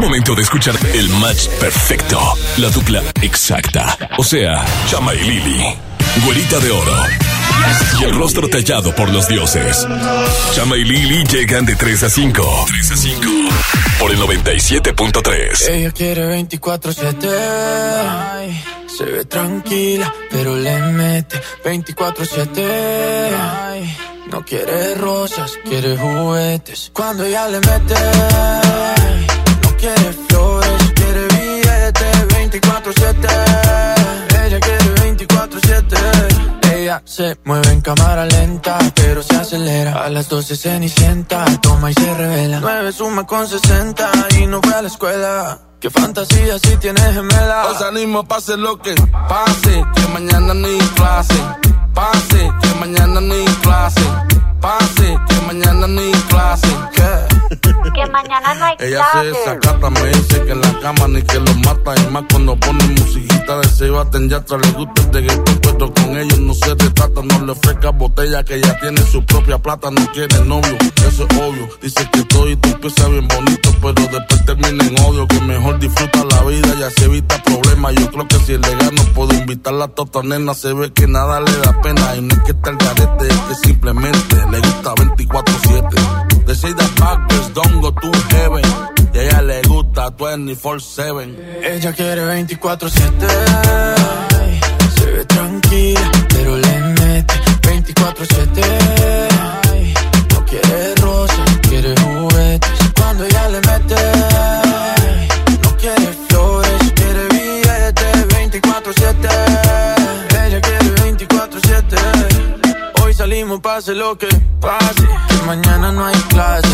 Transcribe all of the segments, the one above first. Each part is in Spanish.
Momento de escuchar el match perfecto, la dupla exacta. O sea, Chama y Lili, güerita de oro. Y el rostro tallado por los dioses. Chama y Lili llegan de 3 a 5. 3 a 5. Por el 97.3. Ella quiere 24-7. Se ve tranquila, pero le mete 24-7. No quiere rosas, quiere juguetes. Cuando ella le mete, quiere flores, quiere billetes 24-7. Ella quiere 24-7. Ella se mueve en cámara lenta, pero se acelera. A las 12 cenicienta, toma y se revela. 9 suma con 60 y no fue a la escuela. Qué fantasía si tienes gemela. Os animo, pase lo que pase, que mañana ni clase. Pase, que mañana ni clase. Pase, que mañana ni clase. Que mañana no hay Ella se desacata, me dice que en la cama ni que lo mata. Y más cuando pone musiquita de Sebastián Yatra. Le gusta el reggaetón, pero con ellos no se retrata. No le ofrezca botella que ella tiene su propia plata. No quiere novio, eso es obvio. Dice que todo y tú empieza bien bonito, pero después termina en odio. Que mejor disfruta la vida y así evita problemas. Yo creo que si le gano puedo invitarla a tota nena. Se ve que nada le da pena. Y no es que está el garete, es que simplemente le gusta 24-7. They say that backwards don't go to heaven. Y a ella le gusta 24-7. Ella quiere 24-7. Se ve tranquila, pero le mete 24-7. No quiere rosas, quiere juguetes. Cuando ella le mete, 24-7. Hoy salimos, pase lo que pase. Que mañana no hay clase.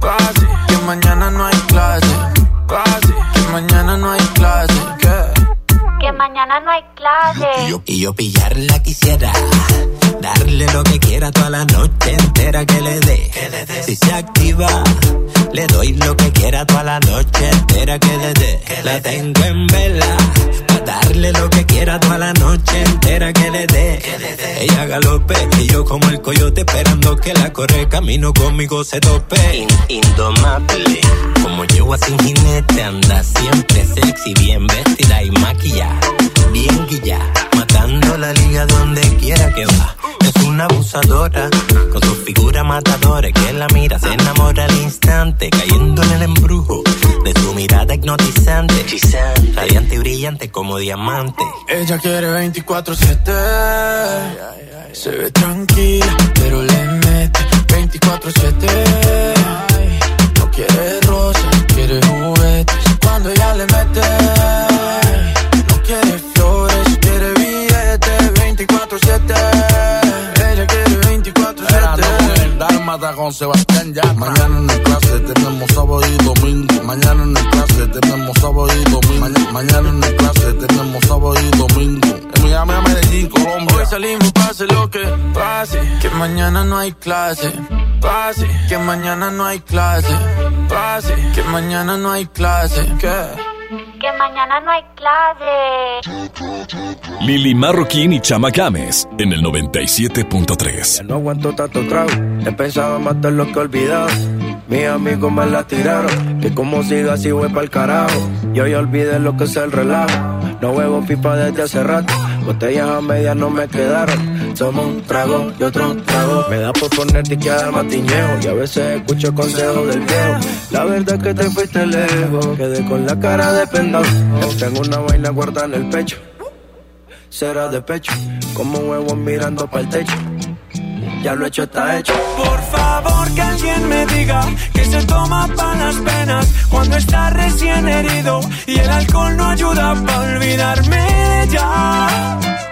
Pase, que mañana no hay clase. Pase, que mañana no hay clase. ¿Qué? Que mañana no hay clase. Y yo pillarla quisiera. Darle lo que quiera toda la noche entera que le dé. Si se activa, le doy lo que quiera toda la noche entera que le dé. La tengo en vela. Darle lo que quiera toda la noche entera que le dé. Ella galope y yo como el coyote esperando que la corre camino conmigo se tope. indomable. Como yegua sin jinete anda siempre sexy, bien vestida y maquillada. Bien guilla, matando la liga donde quiera que va. Es una abusadora, con su figura matadora que la mira, se enamora al instante, cayendo en el embrujo de su mirada hipnotizante. Radiante y brillante como Ella quiere 24-7. Se ve tranquila, pero le mete 24-7. No quiere rosas, quiere juguetes. Cuando ella le mete, no quiere flores, quiere billetes 24-7. Con Sebastián ya. Mañana en el clase tenemos sábado y domingo. Mañana en el clase tenemos sábado y domingo. Mañana, mañana en el clase tenemos sábado y domingo. En Miami, a Medellín, Colombia. Hoy salimos, pase lo que pase. Que mañana no hay clase. Pase, que mañana no hay clase. Pase, que mañana no hay clase. ¿Qué? Que mañana no hay clase. Lili Marroquín y Chama Games en el 97.3. No aguanto tanto trago, he pensado en matar lo que olvidado. Mis amigos me la tiraron, que como siga así voy pa'l carajo. Yo ya olvidé lo que es el relajo, no huevo pipa desde hace rato. Botellas a medias no me quedaron, somos un trago y otro trago. Me da por ponerte y quedar matiñejo, y a veces escucho consejos del viejo. La verdad es que te fuiste lejos, quedé con la cara de pendejo. Tengo una vaina guardada en el pecho, será de pecho, como un huevo mirando para el techo. Ya lo hecho está hecho. Por favor que alguien me diga que se toma para las penas cuando está recién herido y el alcohol no ayuda para olvidarme de ella.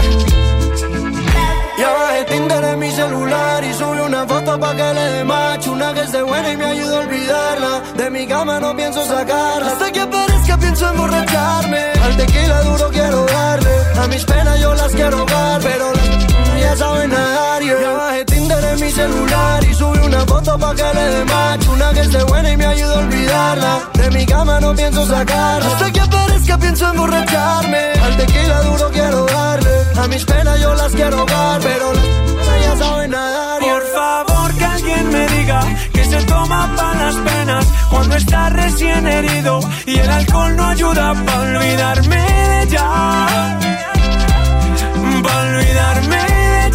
Y subí una foto pa' que le dé macho Una que esté buena y me ayude a olvidarla. De mi cama no pienso sacarla. Hasta que aparezca pienso emborracharme. Al tequila duro quiero darle. A mis penas yo las quiero dar Pero las ya saben nadar yeah. Ya bajé Tinder en mi celular y subí una foto pa' que le dé macho Una que esté buena y me ayude a olvidarla De mi cama no pienso sacarla Hasta que aparezca pienso emborracharme Al tequila duro quiero darle A mis penas yo las quiero dar Pero las ya saben nadar yeah. Por favor que alguien me diga que se toma para las penas cuando está recién herido y el alcohol no ayuda para olvidarme de ella. Para olvidarme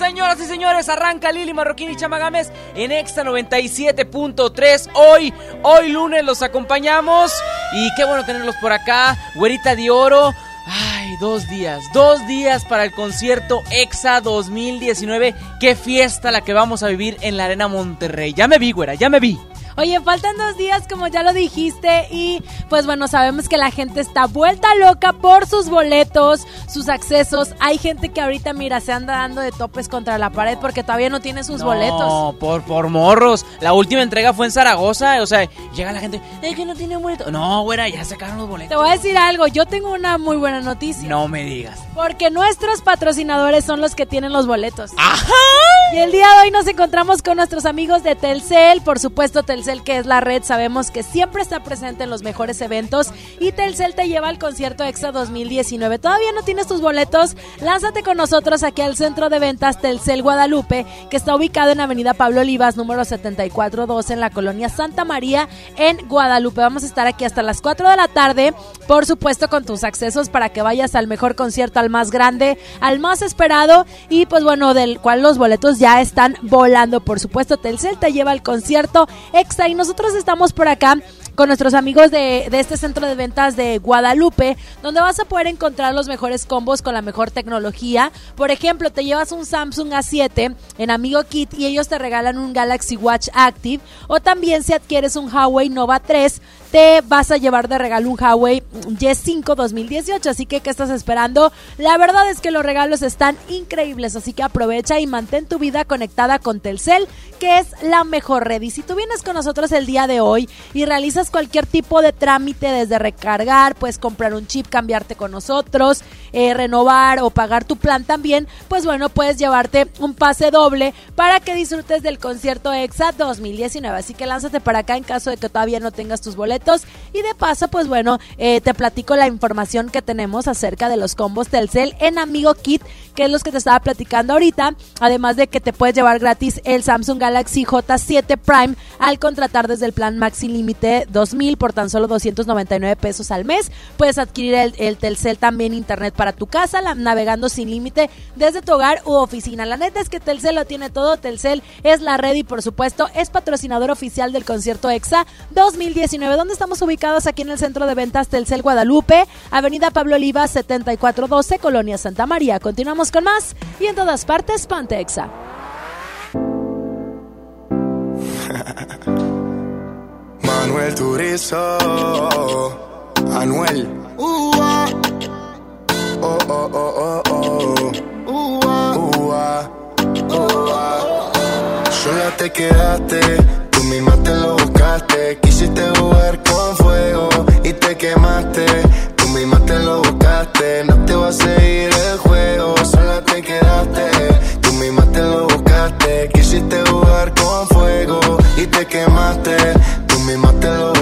Señoras y señores, arranca Lili Marroquín y Chamagames en Extra 97.3. Hoy, hoy lunes los acompañamos. Y qué bueno tenerlos por acá. Güerita de Oro. Ay, dos días, dos días para el concierto EXA 2019. Qué fiesta la que vamos a vivir en la Arena Monterrey. Ya me vi, güera, ya me vi. Oye, faltan dos días, como ya lo dijiste, y pues bueno, sabemos que la gente está vuelta loca por sus boletos, sus accesos. Hay gente que ahorita, mira, se anda dando de topes contra la pared porque todavía no tiene sus no, boletos. por, por morros. La última entrega fue en Zaragoza. O sea, llega la gente, es que no tiene boleto. No, güera, ya sacaron los boletos. Te voy a decir algo, yo tengo una muy buena noticia. No me digas. Porque nuestros patrocinadores son los que tienen los boletos. ¡Ajá! Y el día de hoy nos encontramos con nuestros amigos de Telcel, por supuesto Telcel que es la red, sabemos que siempre está presente en los mejores eventos y Telcel te lleva al concierto EXA 2019. ¿Todavía no tienes tus boletos? Lánzate con nosotros aquí al centro de ventas Telcel Guadalupe, que está ubicado en Avenida Pablo Olivas, número 7412 en la colonia Santa María en Guadalupe. Vamos a estar aquí hasta las 4 de la tarde, por supuesto con tus accesos para que vayas al mejor concierto, al más grande, al más esperado y pues bueno, del cual los boletos ya están volando. Por supuesto, Telcel te lleva al concierto EXA y nosotros estamos por acá con nuestros amigos de, de, este centro de ventas de Guadalupe, donde vas a poder encontrar los mejores combos con la mejor tecnología. Por ejemplo, te llevas un Samsung A7 en Amigo Kit y ellos te regalan un Galaxy Watch Active. O también si adquieres un Huawei Nova 3, te vas a llevar de regalo un Huawei Y5 2018. Así que, ¿qué estás esperando? La verdad es que los regalos están increíbles, así que aprovecha y mantén tu vida conectada con Telcel, que es la mejor red. Y si tú vienes con nosotros el día de hoy y realizas cualquier tipo de trámite desde recargar, puedes comprar un chip, cambiarte con nosotros, eh, renovar o pagar tu plan también, pues bueno, puedes llevarte un pase doble para que disfrutes del concierto EXA 2019. Así que lánzate para acá en caso de que todavía no tengas tus boletos. Y de paso, pues bueno, eh, te platico la información que tenemos acerca de los combos Telcel en Amigo Kit, que es los que te estaba platicando ahorita. Además de que te puedes llevar gratis el Samsung Galaxy J7 Prime al contratar desde el plan Maxi Límite 2000 por tan solo 299 pesos al mes. Puedes adquirir el, el Telcel también internet para tu casa, la, navegando sin límite desde tu hogar u oficina. La neta es que Telcel lo tiene todo. Telcel es la red y por supuesto es patrocinador oficial del concierto EXA 2019, donde estamos ubicados aquí en el centro de ventas Telcel Guadalupe, Avenida Pablo Oliva 7412, Colonia Santa María. Continuamos con más y en todas partes Ponte EXA. Manuel Turizo, Anuel. Uh. Oh, oh, oh, oh, oh. Uh. Uh, sola te quedaste. Tú misma te lo Quisiste jugar con fuego y te quemaste. Tú misma te lo buscaste. No te va a seguir el juego, sola te quedaste. Tú misma te lo buscaste. Quisiste jugar con fuego y te quemaste. Tú misma te lo buscaste.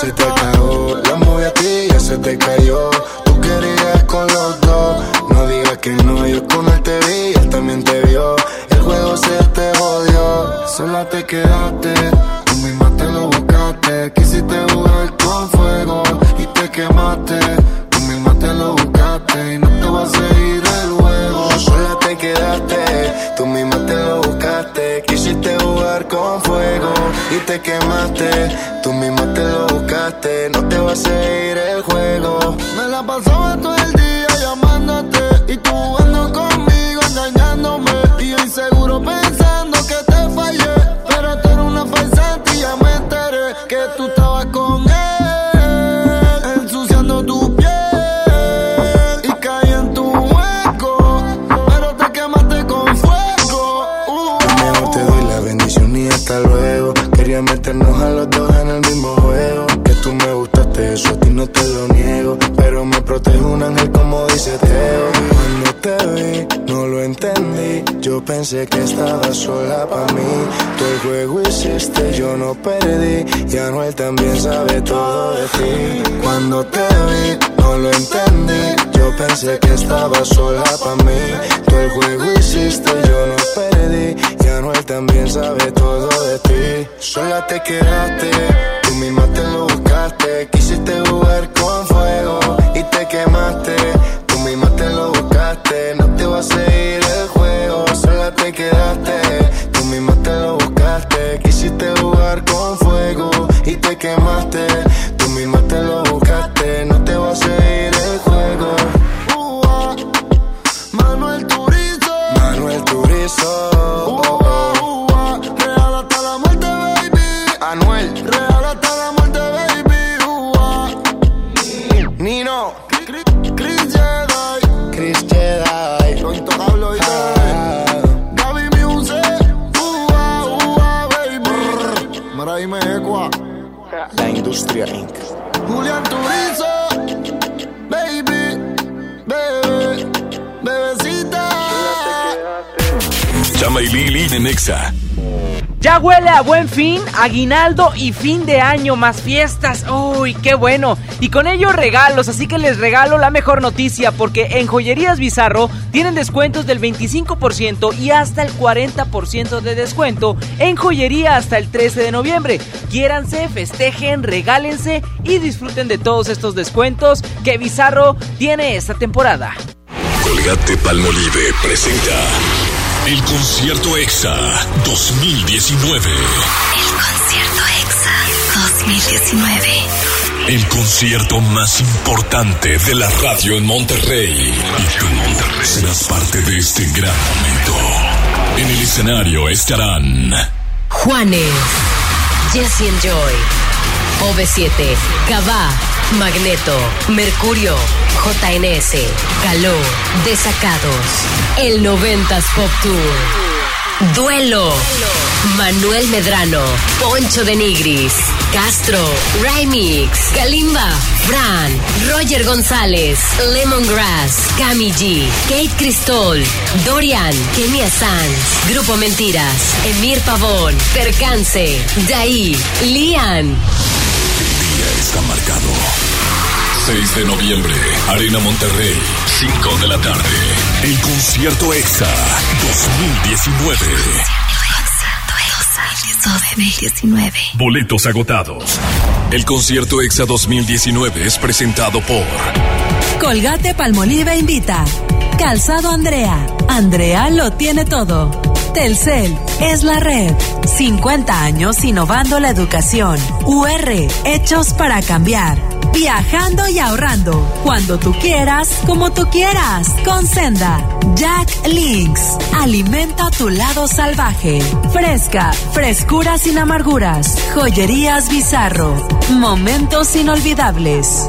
Se te acabó, la movie a ti ya se te cayó. Tú querías con los dos, no digas que no, yo con él te vi, él también te vio. El juego se te jodió, sola te quedaste, aguinaldo y fin de año, más fiestas. Uy, qué bueno. Y con ello regalos, así que les regalo la mejor noticia porque en Joyerías Bizarro tienen descuentos del 25% y hasta el 40% de descuento en joyería hasta el 13 de noviembre. Quiéranse, festejen, regálense y disfruten de todos estos descuentos que Bizarro tiene esta temporada. Colgate Palmolive presenta el concierto EXA 2019. Concierto EXA 2019. El concierto más importante de la radio en Monterrey. Y tú serás parte de este gran momento. En el escenario estarán Juanes, Jesse and Joy, OV7, Cabá, Magneto, Mercurio, JNS, Caló, Desacados, el 90s Pop Tour, Duelo, Manuel Medrano, Poncho de Nigris, Castro, Remix, Kalimba, Fran, Roger González, Lemongrass, Cami G, Kate Cristol, Dorian, Kenia Sanz, Grupo Mentiras, Emir Pavón, Percance, Daí, Lian. 6 de noviembre, Arena Monterrey, 5 de la tarde. El concierto EXA 2019. 2019. Boletos agotados. El concierto EXA 2019 es presentado por Colgate Palmolive invita. Calzado Andrea. Andrea lo tiene todo. Telcel es la red. 50 años innovando la educación. UR, hechos para cambiar. Viajando y ahorrando. Cuando tú quieras, como tú quieras. Con Senda. Jack Links. Alimenta tu lado salvaje. Fresca. Frescura sin amarguras. Joyerías Bizarro. Momentos inolvidables.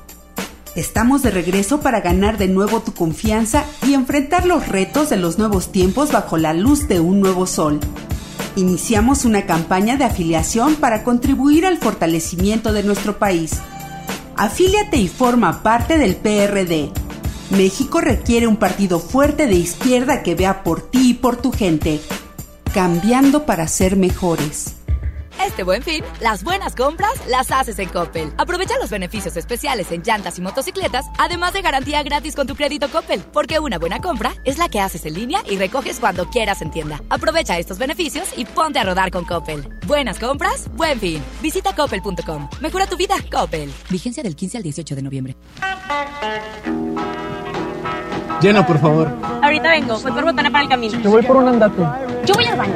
Estamos de regreso para ganar de nuevo tu confianza y enfrentar los retos de los nuevos tiempos bajo la luz de un nuevo sol. Iniciamos una campaña de afiliación para contribuir al fortalecimiento de nuestro país. Afíliate y forma parte del PRD. México requiere un partido fuerte de izquierda que vea por ti y por tu gente, cambiando para ser mejores. Este buen fin, las buenas compras las haces en Coppel. Aprovecha los beneficios especiales en llantas y motocicletas, además de garantía gratis con tu crédito Coppel, porque una buena compra es la que haces en línea y recoges cuando quieras en tienda. Aprovecha estos beneficios y ponte a rodar con Coppel. Buenas compras, buen fin. Visita coppel.com. Mejora tu vida, Coppel. Vigencia del 15 al 18 de noviembre. Llena, por favor. Ahorita vengo, voy por botana para el camino. Te voy por un andate. Yo voy al baño.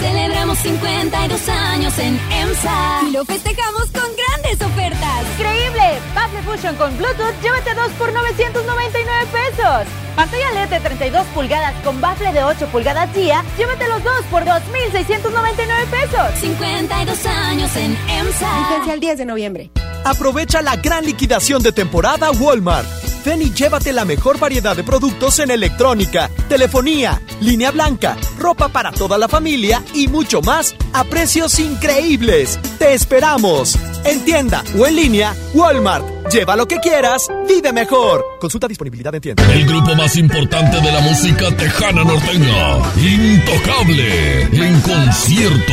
Celebramos 52 años en EMSA y lo festejamos con grandes ofertas. ¡Increíble! Bafle Fusion con Bluetooth, llévate dos por 999 pesos. Pantalla LED de 32 pulgadas con bafle de 8 pulgadas día, llévate los dos por 2,699 pesos. 52 años en EMSA. Vigencia el 10 de noviembre. Aprovecha la gran liquidación de temporada Walmart. Ven y llévate la mejor variedad de productos en electrónica, telefonía, línea blanca, ropa para toda la familia y mucho más a precios increíbles. ¡Te esperamos! En tienda o en línea, Walmart. Lleva lo que quieras, vive mejor. Consulta disponibilidad en tienda. El grupo más importante de la música tejana norteña, Intocable, en concierto,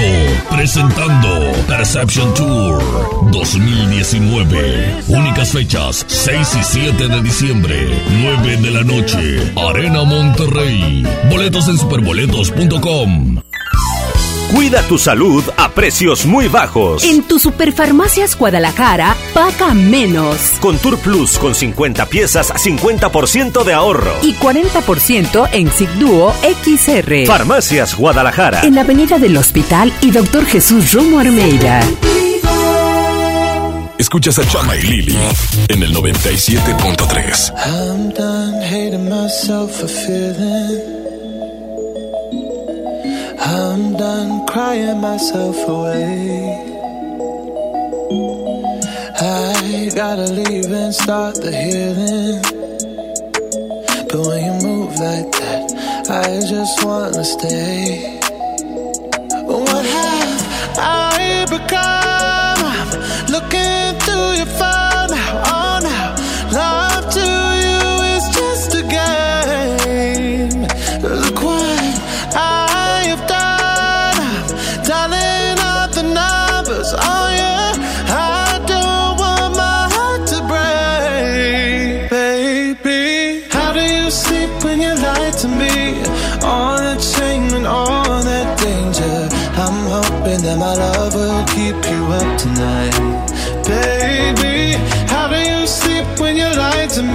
presentando Perception Tour 2019. Únicas fechas, 6 y 7 de diciembre, 9 de la noche, Arena Monterrey. Boletos en superboletos.com. Cuida tu salud a precios muy bajos. En tu Superfarmacias Guadalajara, paga menos. Con Tour Plus con 50 piezas, 50% de ahorro. Y 40% en Sigduo XR. Farmacias Guadalajara. En la avenida del Hospital y Doctor Jesús Romo Armeida. Escuchas a Chama y Lili en el 97.3. I'm done crying myself away. I gotta leave and start the healing. But when you move like that, I just wanna stay. What have I become? I'm looking through your phone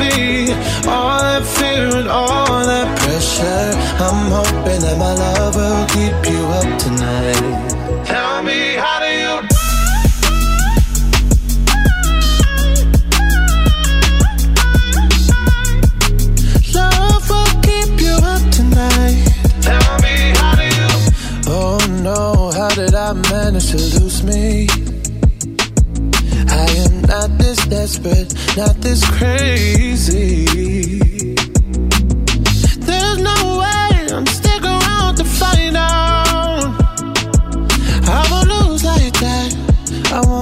me all that fear and all that pressure. I'm hoping that my love will keep you up tonight. Tell me how do you? Tell me how do you? Oh no, how did I manage to lose me? Not this desperate, not this crazy. There's no way I'm stick around to find out. I won't lose like that. I won't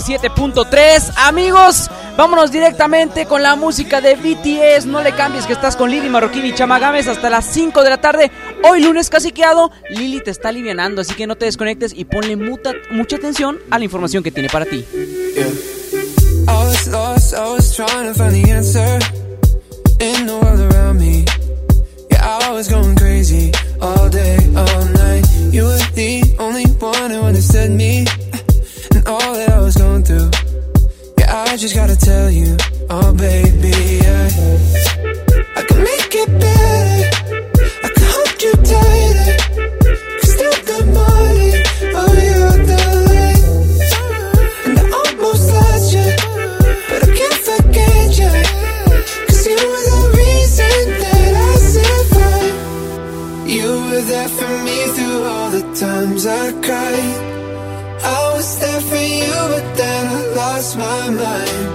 97.3. Amigos, vámonos directamente con la música de BTS. No le cambies que estás con Lili Marroquín y Chamagames hasta las 5 de la tarde. Hoy lunes caciqueado, Lili te está alivianando, así que no te desconectes y ponle mucha atención a la información que tiene para ti. Yeah, all day, all night. You were the only one who understood me all that I was going through. Yeah, I just gotta tell you, oh baby, yeah. I can make it better. I can hold you tighter. Still good morning, oh you're the light. And I almost lost you, but I can't forget you. Cause you were the reason that I survived. You were there for me through all the times I cried. I was there for you, but then I lost my mind.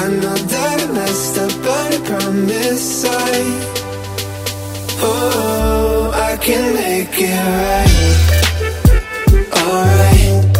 I know that I messed up, but I promise I. Oh, I can make it right. Alright.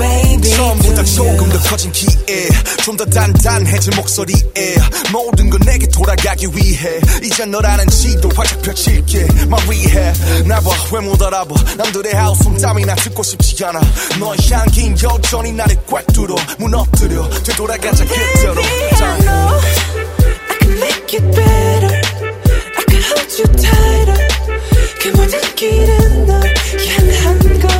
Baby. 처음보다 조금 더 커진 기에 좀 더 단단해진 목소리에 모든 건 내게 돌아가기 위해 이제 너라는 지도 활짝 펼칠게. My rehab 나봐 왜 못 알아봐. 남들의 하우스 땀이나 듣고 싶지 않아. 너의 향긴 여전히 나를 꽉 뚫어. 무너뜨려 되돌아가자 그대로. I know I can make it better. I can hold you tighter. 그 모든 길은 널 향한 걸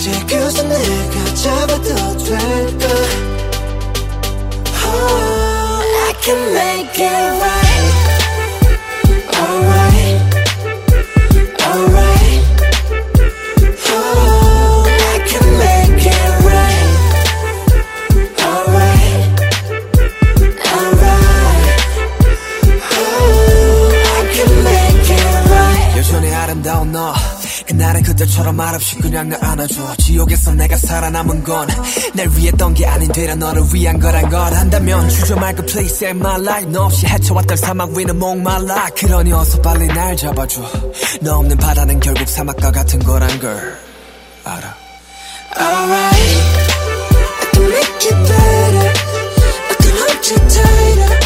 이제 그저 내가 잡아도 될까? Oh, I can make it right 그때처럼 말없이 그냥 날 안아줘. 지옥에서 내가 살아남은 건 날 위했던 게 아닌 되려 너를 위한 거란 걸 한다면 주저 말고 please save my life. 너 없이 헤쳐왔던 사막 위는 목말라. 그러니 어서 빨리 날 잡아줘. 너 없는 바다는 결국 사막과 같은 거란 걸 알아. Alright. I can make it better. I can hold agitated. Oh,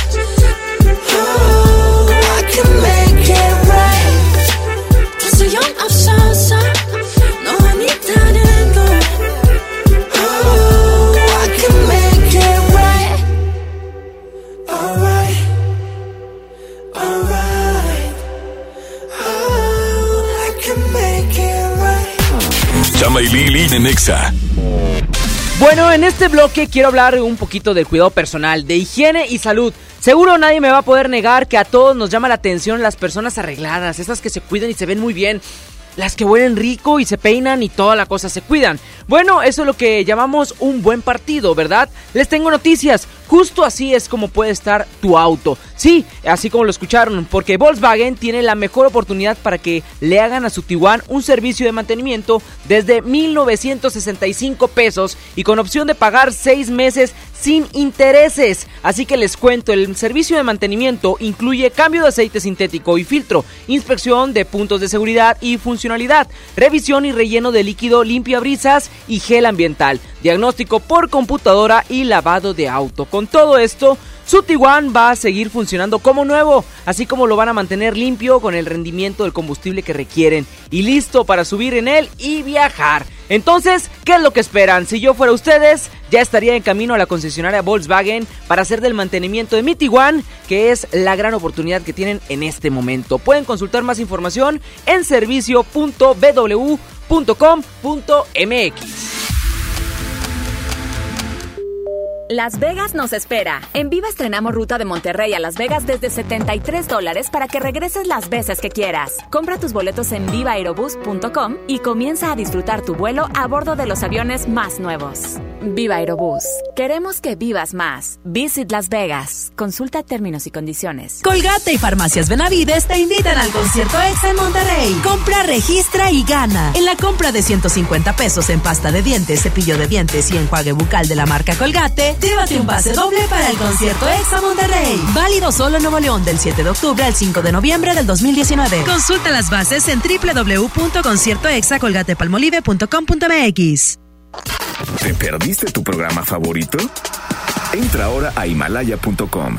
Bueno, en este bloque quiero hablar un poquito del cuidado personal, de higiene y salud. Seguro nadie me va a poder negar que a todos nos llama la atención las personas arregladas, esas que se cuidan y se ven muy bien. Las que huelen rico y se peinan y toda la cosa se cuidan. Bueno, eso es lo que llamamos un buen partido, ¿verdad? Les tengo noticias. Justo así es como puede estar tu auto. Sí, así como lo escucharon, porque Volkswagen tiene la mejor oportunidad para que le hagan a su Tiguan un servicio de mantenimiento desde 1965 pesos y con opción de pagar 6 meses sin intereses. Así que les cuento, el servicio de mantenimiento incluye cambio de aceite sintético y filtro, inspección de puntos de seguridad y funcionalidad, revisión y relleno de líquido limpia brisas y gel ambiental, diagnóstico por computadora y lavado de auto. Con todo esto, su Tiguan va a seguir funcionando como nuevo, así como lo van a mantener limpio con el rendimiento del combustible que requieren y listo para subir en él y viajar. Entonces, ¿qué es lo que esperan? Si yo fuera ustedes, ya estaría en camino a la concesionaria Volkswagen para hacer del mantenimiento de mi Tiguan, que es la gran oportunidad que tienen en este momento. Pueden consultar más información en servicio.bw.com.mx. Las Vegas nos espera. En Viva estrenamos ruta de Monterrey a Las Vegas desde 73 dólares para que regreses las veces que quieras. Compra tus boletos en vivaaerobus.com y comienza a disfrutar tu vuelo a bordo de los aviones más nuevos. Viva Aerobús. Queremos que vivas más. Visit Las Vegas. Consulta términos y condiciones. Colgate y Farmacias Benavides te invitan al concierto EXA en Monterrey. Compra, registra y gana. En la compra de 150 pesos en pasta de dientes, cepillo de dientes y enjuague bucal de la marca Colgate, llévate un pase doble para el concierto EXA Monterrey. Válido solo en Nuevo León del 7 de octubre al 5 de noviembre del 2019. Consulta las bases en www.conciertoexacolgatepalmolive.com.mx. ¿Te perdiste tu programa favorito? Entra ahora a himalaya.com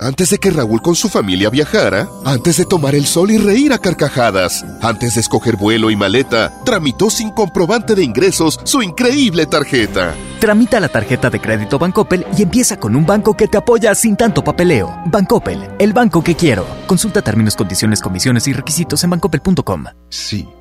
Antes de que Raúl con su familia viajara, antes de tomar el sol y reír a carcajadas, antes de escoger vuelo y maleta, tramitó sin comprobante de ingresos su increíble tarjeta. Tramita la tarjeta de crédito Bancoppel y empieza con un banco que te apoya sin tanto papeleo. Bancoppel, el banco que quiero. Consulta términos, condiciones, comisiones y requisitos en bancoppel.com. Sí,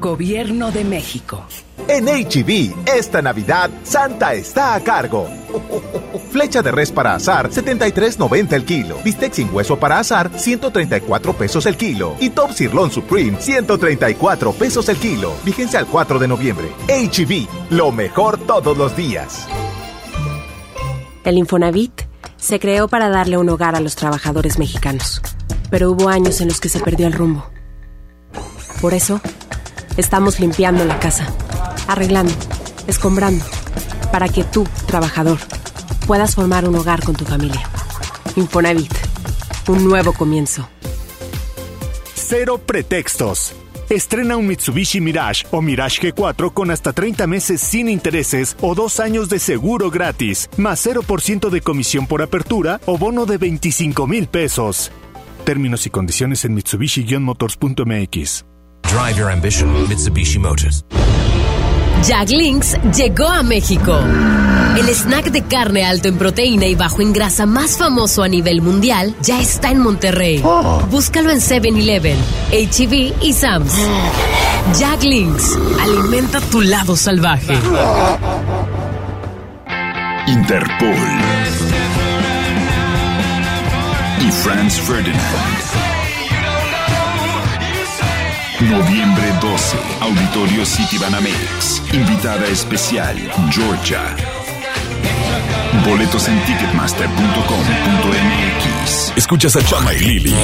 Gobierno de México. En HB, esta Navidad, Santa está a cargo. Flecha de res para azar, 73.90 el kilo. Bistec sin hueso para azar, 134 pesos el kilo. Y Top Sirloin Supreme, 134 pesos el kilo. Vigencia al 4 de noviembre. HB, lo mejor todos los días. El Infonavit se creó para darle un hogar a los trabajadores mexicanos. Pero hubo años en los que se perdió el rumbo. Por eso, estamos limpiando la casa, arreglando, escombrando, para que tú, trabajador, puedas formar un hogar con tu familia. Infonavit, un nuevo comienzo. Cero pretextos. Estrena un Mitsubishi Mirage o Mirage G4 con hasta 30 meses sin intereses o dos años de seguro gratis, más 0% de comisión por apertura o bono de 25 mil pesos. Términos y condiciones en Mitsubishi-motors.mx. Drive your ambition, Mitsubishi Motors. Jack Links llegó a México. El snack de carne alto en proteína y bajo en grasa más famoso a nivel mundial ya está en Monterrey. Búscalo en 7-Eleven, HEB y Sam's. Jack Links, alimenta tu lado salvaje. Interpol y Franz Ferdinand. Noviembre 12, Auditorio City Banamex. Invitada especial, Georgia. Boletos en ticketmaster.com.mx. Escuchas a Chama y Lili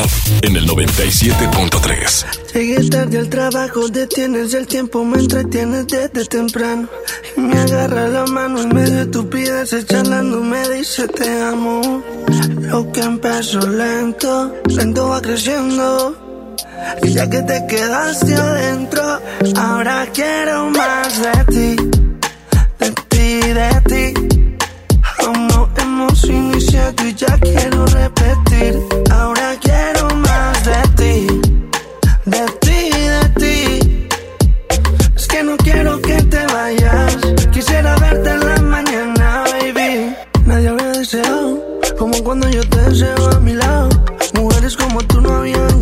en el 97.3. Llegué tarde al trabajo, detienes el tiempo, me entretienes desde temprano. Y me agarra la mano en medio de estupideces, charlando, me dice te amo. Lo que empezó lento, lento va creciendo. Y ya que te quedaste adentro, ahora quiero más de ti, de ti, de ti. No hemos iniciado y ya quiero repetir. Ahora quiero más de ti, de ti, de ti. Es que no quiero que te vayas. Quisiera verte en la mañana, baby. Nadie había deseado como cuando yo te deseo a mi lado. Mujeres como tú no había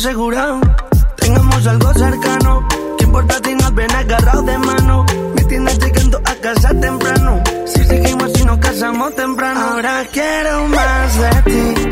asegurado. Tengamos algo cercano. ¿Qué importa si nos ven agarrados de mano? Me tienes llegando a casa temprano. Si seguimos y nos casamos temprano. Ahora quiero más de ti.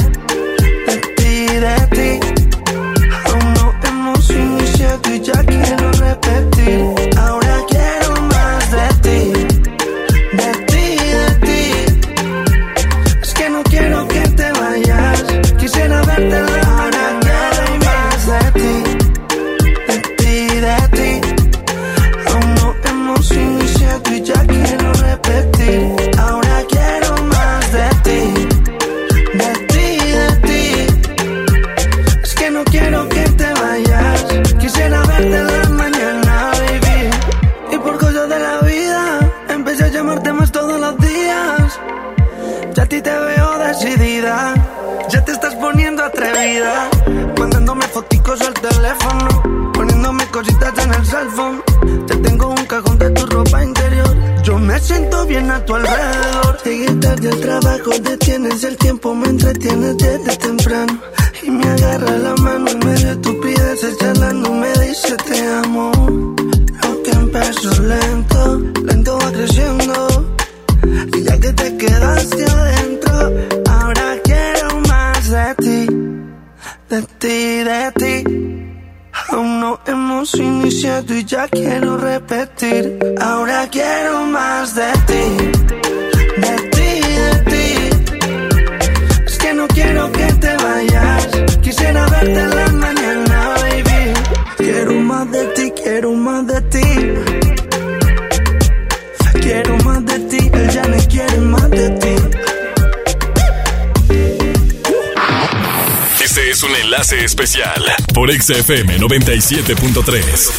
XFM 97.3.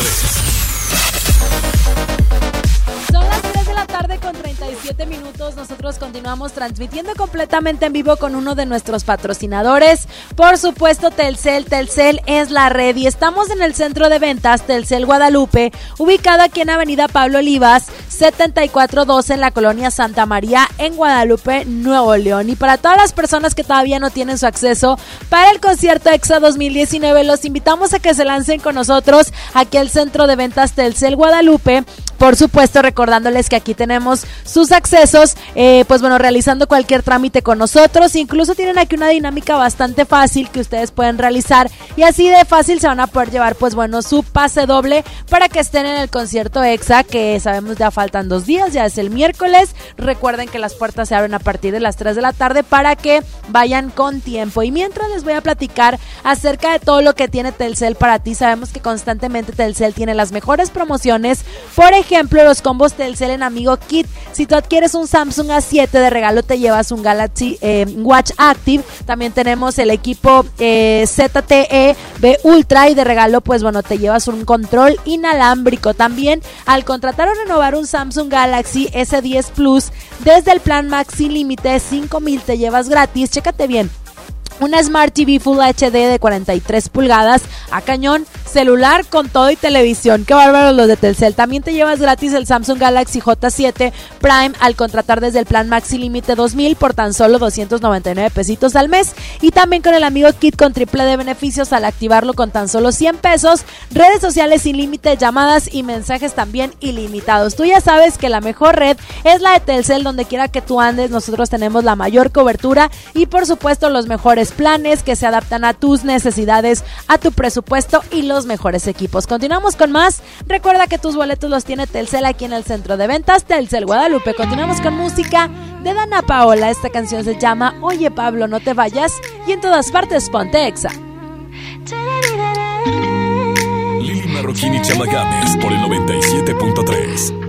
Son las 3 de la tarde con 37 minutos. Nosotros continuamos transmitiendo completamente en vivo con uno de nuestros patrocinadores. Por supuesto, Telcel. Telcel es la red y estamos en el centro de ventas Telcel Guadalupe, ubicado aquí en Avenida Pablo Olivas, 7412 en la colonia Santa María en Guadalupe, Nuevo León. Y para todas las personas que todavía no tienen su acceso para el concierto EXA 2019, los invitamos a que se lancen con nosotros aquí al centro de ventas Telcel Guadalupe por supuesto recordándoles que aquí tenemos sus accesos, eh, pues bueno, realizando cualquier trámite con nosotros, incluso tienen aquí una dinámica bastante fácil que ustedes pueden realizar y así de fácil se van a poder llevar pues bueno su pase doble para que estén en el concierto EXA que sabemos ya faltan dos días, ya es el miércoles, recuerden que las puertas se abren a partir de las 3 de la tarde para que vayan con tiempo. Y mientras les voy a platicar acerca de todo lo que tiene Telcel para ti, sabemos que constantemente Telcel tiene las mejores promociones, por los combos Telcel en Amigo Kit, si tú adquieres un Samsung A7 de regalo te llevas un Galaxy eh, Watch Active, también tenemos el equipo eh, ZTE B Ultra y de regalo pues bueno te llevas un control inalámbrico, también al contratar o renovar un Samsung Galaxy S10 Plus desde el plan Max sin límite 5000 te llevas gratis, chécate bien una Smart TV Full HD de 43 pulgadas a cañón, celular con todo y televisión. Qué bárbaro los de Telcel. También te llevas gratis el Samsung Galaxy J7 Prime al contratar desde el plan Maxi Límite 2000 por tan solo 299 pesitos al mes. Y también con el amigo Kit con triple de beneficios al activarlo con tan solo 100 pesos. Redes sociales sin límite, llamadas y mensajes también ilimitados. Tú ya sabes que la mejor red es la de Telcel, donde quiera que tú andes. Nosotros tenemos la mayor cobertura y por supuesto los mejores planes que se adaptan a tus necesidades, a tu presupuesto y los mejores equipos. Continuamos con más. Recuerda que tus boletos los tiene Telcel aquí en el centro de ventas Telcel Guadalupe. Continuamos con música de Dana Paola. Esta canción se llama Oye Pablo, no te vayas y en todas partes ponte exa. Lili Marroquín y Chama Games por el 97.3.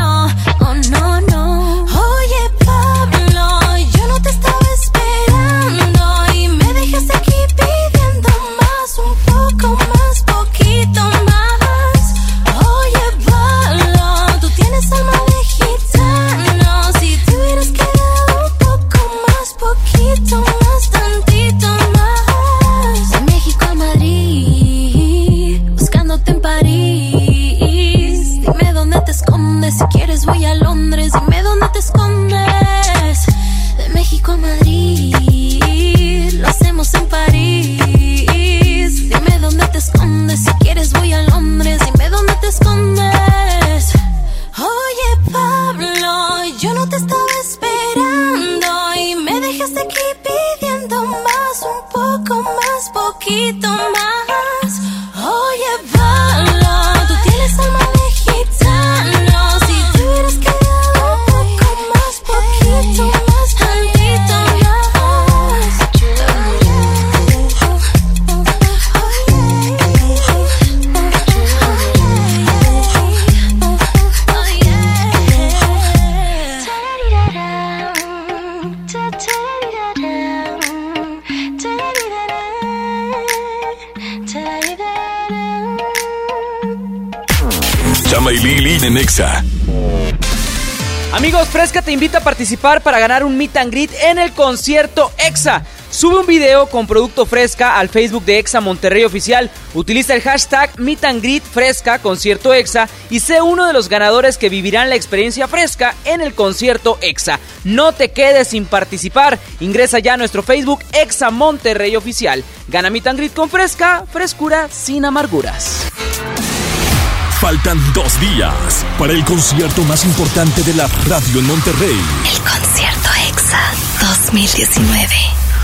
Exa. Amigos, Fresca te invita a participar para ganar un meet and greet en el concierto EXA. Sube un video con producto Fresca al Facebook de EXA Monterrey Oficial. Utiliza el hashtag Meet and Greet Fresca Concierto EXA y sé uno de los ganadores que vivirán la experiencia fresca en el concierto EXA. No te quedes sin participar. Ingresa ya a nuestro Facebook EXA Monterrey Oficial. Gana Meet and Greet con Fresca, frescura sin amarguras. Faltan dos días para el concierto más importante de la radio en Monterrey. El concierto EXA 2019.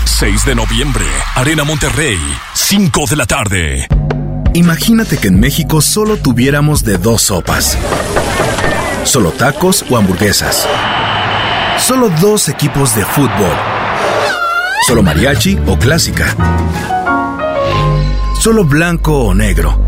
6 de noviembre, Arena Monterrey, 5 de la tarde. Imagínate que en México solo tuviéramos de dos sopas. Solo tacos o hamburguesas. Solo dos equipos de fútbol. Solo mariachi o clásica. Solo blanco o negro.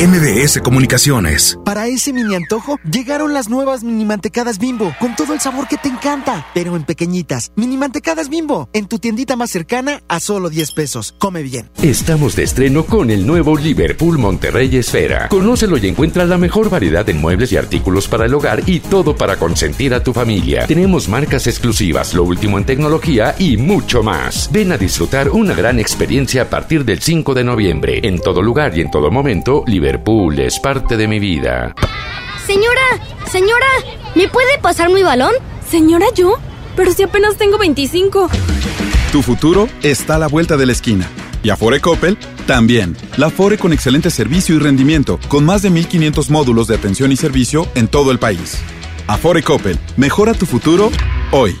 MBS Comunicaciones. Para ese mini antojo, llegaron las nuevas mini mantecadas bimbo, con todo el sabor que te encanta, pero en pequeñitas. Mini mantecadas bimbo, en tu tiendita más cercana a solo 10 pesos. Come bien. Estamos de estreno con el nuevo Liverpool Monterrey Esfera. Conócelo y encuentra la mejor variedad en muebles y artículos para el hogar y todo para consentir a tu familia. Tenemos marcas exclusivas, lo último en tecnología y mucho más. Ven a disfrutar una gran experiencia a partir del 5 de noviembre. En todo lugar y en todo momento, Liverpool es parte de mi vida. Señora, señora, ¿me puede pasar mi balón? Señora, ¿yo? Pero si apenas tengo 25. Tu futuro está a la vuelta de la esquina. Y Afore Coppel también. La Afore con excelente servicio y rendimiento, con más de 1500 módulos de atención y servicio en todo el país. Afore Coppel, mejora tu futuro hoy.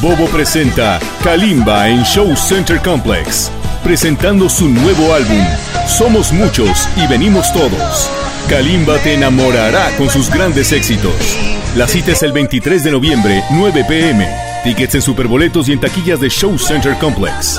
Bobo presenta Kalimba en Show Center Complex, presentando su nuevo álbum, Somos Muchos y Venimos Todos. Kalimba te enamorará con sus grandes éxitos. La cita es el 23 de noviembre, 9 pm. Tickets en Superboletos y en taquillas de Show Center Complex.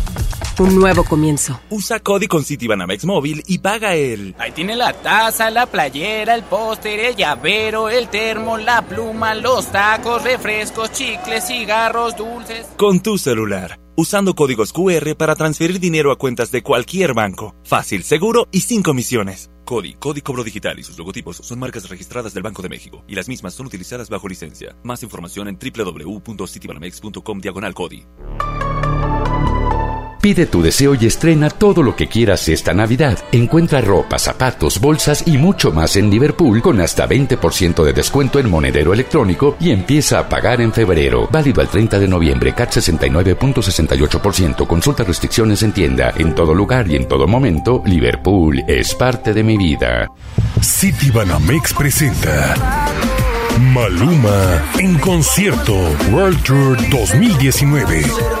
un nuevo comienzo. Usa Cody con Citibanamex móvil y paga el. Ahí tiene la taza, la playera, el póster, el llavero, el termo, la pluma, los tacos, refrescos, chicles, cigarros, dulces. Con tu celular. Usando códigos QR para transferir dinero a cuentas de cualquier banco. Fácil, seguro y sin comisiones. Cody, Cody Cobro Digital y sus logotipos son marcas registradas del Banco de México y las mismas son utilizadas bajo licencia. Más información en www.citibanamex.com diagonal Cody. Pide tu deseo y estrena todo lo que quieras esta Navidad. Encuentra ropa, zapatos, bolsas y mucho más en Liverpool con hasta 20% de descuento en monedero electrónico y empieza a pagar en febrero. Válido al 30 de noviembre, CAT 69.68%. Consulta restricciones en tienda. En todo lugar y en todo momento, Liverpool es parte de mi vida. Citibanamex presenta Maluma en concierto World Tour 2019.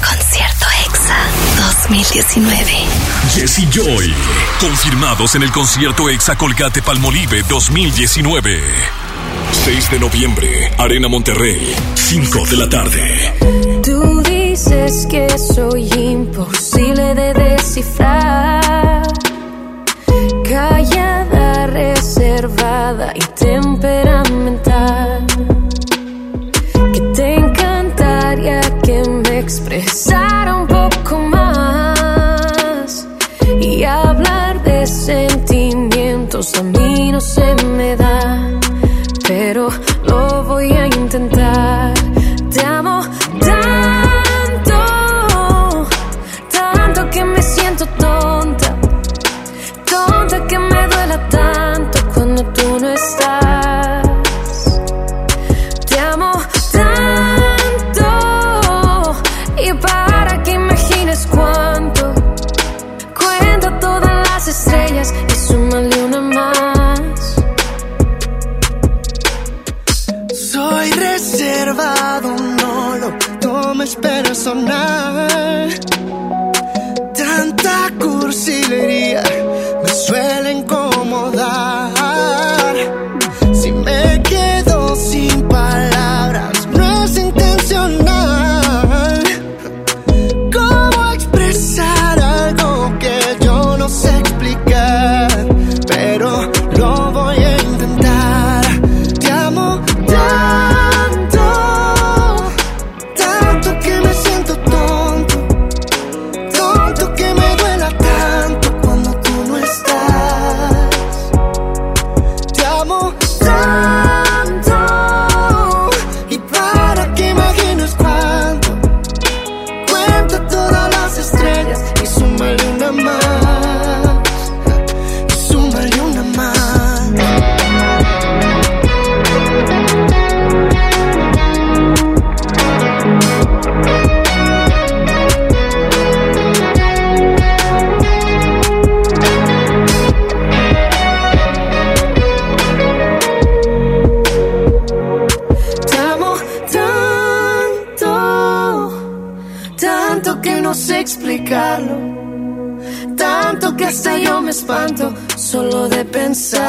Concierto EXA 2019. Jesse Joy, confirmados en el concierto Exa Colgate Palmolive 2019. 6 de noviembre, Arena Monterrey, 5 de la tarde. Tú dices que soy imposible de descifrar. No se solo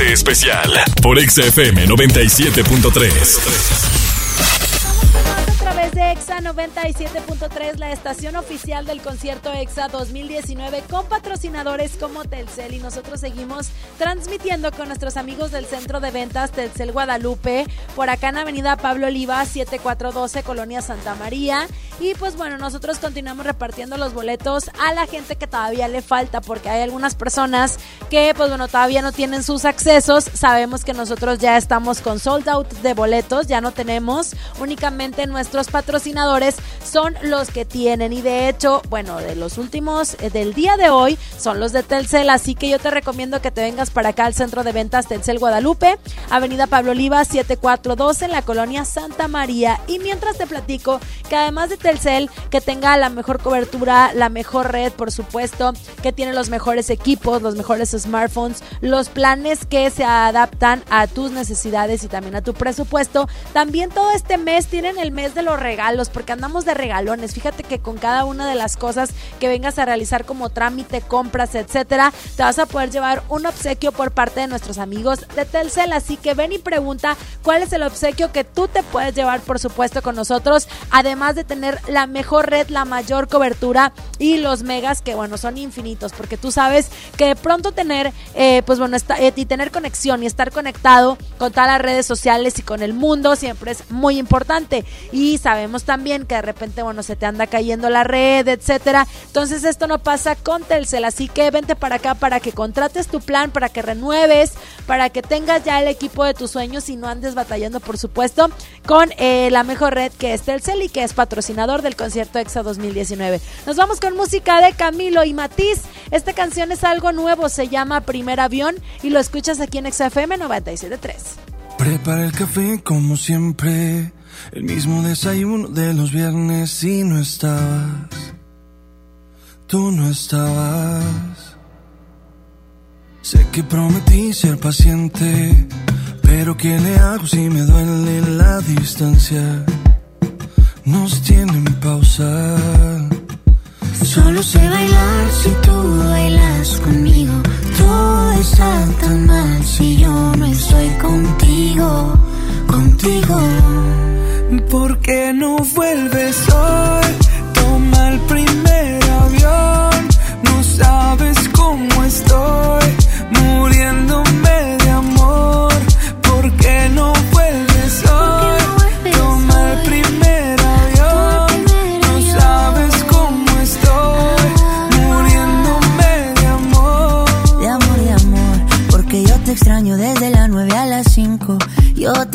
especial por XFM 97.3. a través de EXA 97.3, la estación oficial del concierto EXA 2019 con patrocinadores como Telcel y nosotros seguimos transmitiendo con nuestros amigos del centro de ventas Telcel Guadalupe por acá en Avenida Pablo Oliva 7412 Colonia Santa María y pues bueno, nosotros continuamos repartiendo los boletos a la gente que todavía le falta porque hay algunas personas que pues bueno, todavía no tienen sus accesos. Sabemos que nosotros ya estamos con sold out de boletos, ya no tenemos, únicamente nuestros patrocinadores son los que tienen. Y de hecho, bueno, de los últimos eh, del día de hoy son los de Telcel, así que yo te recomiendo que te vengas para acá al centro de ventas Telcel Guadalupe, Avenida Pablo Oliva 7412 en la colonia Santa María. Y mientras te platico que además de Telcel que tenga la mejor cobertura, la mejor red, por supuesto, que tiene los mejores equipos, los mejores smartphones, los planes que se adaptan a tus necesidades y también a tu presupuesto. También todo este mes tienen el mes de los regalos porque andamos de regalones. Fíjate que con cada una de las cosas que vengas a realizar como trámite, compras, etcétera, te vas a poder llevar un obsequio por parte de nuestros amigos de Telcel. Así que ven y pregunta cuál es el obsequio que tú te puedes llevar, por supuesto, con nosotros, además de tener la mejor red, la mayor cobertura y los megas que, bueno, son infinitos, porque tú sabes que de pronto tener, eh, pues bueno, eh, y tener conexión y estar conectado con todas las redes sociales y con el mundo siempre es muy importante. Y sabemos también que de repente, bueno, se te anda cayendo la red, etcétera. Entonces esto no pasa con Telcel, así que vente para acá para que contrates tu plan, para que renueves, para que tengas ya el equipo de tus sueños y no andes batallando, por supuesto, con eh, la mejor red que es Telcel y que es del concierto EXA 2019. Nos vamos con música de Camilo y Matiz. Esta canción es algo nuevo, se llama Primer Avión y lo escuchas aquí en XFM 973. Prepara el café como siempre, el mismo desayuno de los viernes y no estabas. Tú no estabas. Sé que prometí ser paciente, pero ¿qué le hago si me duele la distancia? Nos tienen pausa. Solo sé bailar si tú bailas conmigo. Todo está tan mal si yo no estoy contigo, contigo. ¿Por qué no vuelves hoy? Toma el primer avión. No sabes cómo estoy,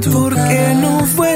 Para ver tu ¿Por qué no vuelves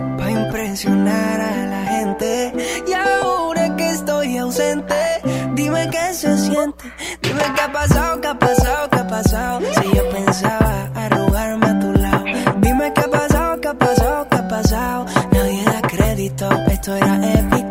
impresionar a la gente. Y ahora que estoy ausente Dime qué se siente. Dime qué ha pasado, qué ha pasado, qué ha pasado. Si yo pensaba arrugarme a tu lado. Dime qué ha pasado, qué ha pasado, qué ha pasado. Nadie da crédito, esto era épico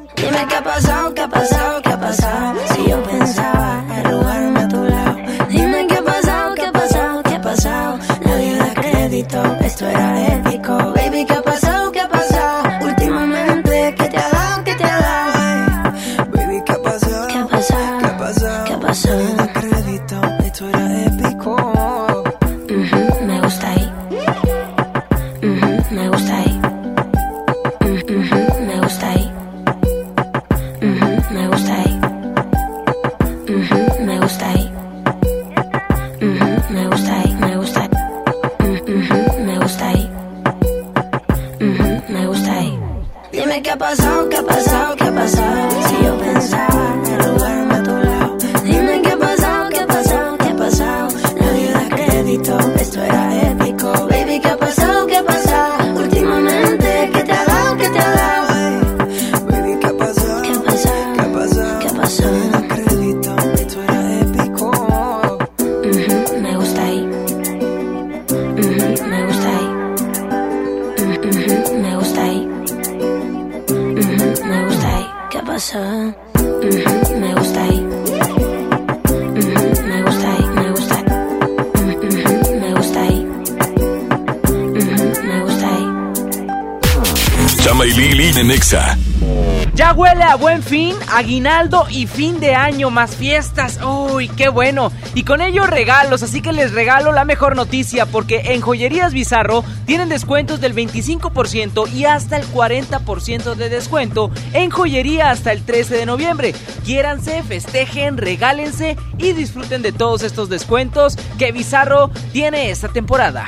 Dime qué ha pasado, qué ha pasado, qué ha pasado. Si yo pensaba arrugarme a tu lado. Dime qué ha pasado, qué ha pasado, qué ha pasado. Nadie da crédito, esto era épico. Aguinaldo y fin de año más fiestas. Uy, qué bueno. Y con ello regalos, así que les regalo la mejor noticia porque en Joyerías Bizarro tienen descuentos del 25% y hasta el 40% de descuento en joyería hasta el 13 de noviembre. Quiéranse, festejen, regálense y disfruten de todos estos descuentos que Bizarro tiene esta temporada.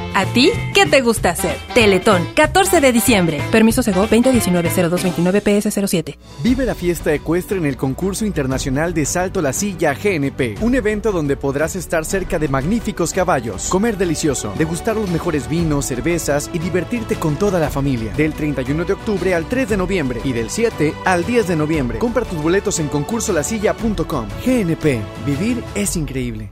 ¿A ti qué te gusta hacer? Teletón, 14 de diciembre. Permiso Sego 2019-0229 PS07. Vive la fiesta ecuestre en el concurso internacional de Salto la Silla GNP, un evento donde podrás estar cerca de magníficos caballos, comer delicioso, degustar los mejores vinos, cervezas y divertirte con toda la familia. Del 31 de octubre al 3 de noviembre y del 7 al 10 de noviembre. Compra tus boletos en concursolasilla.com. GNP, vivir es increíble.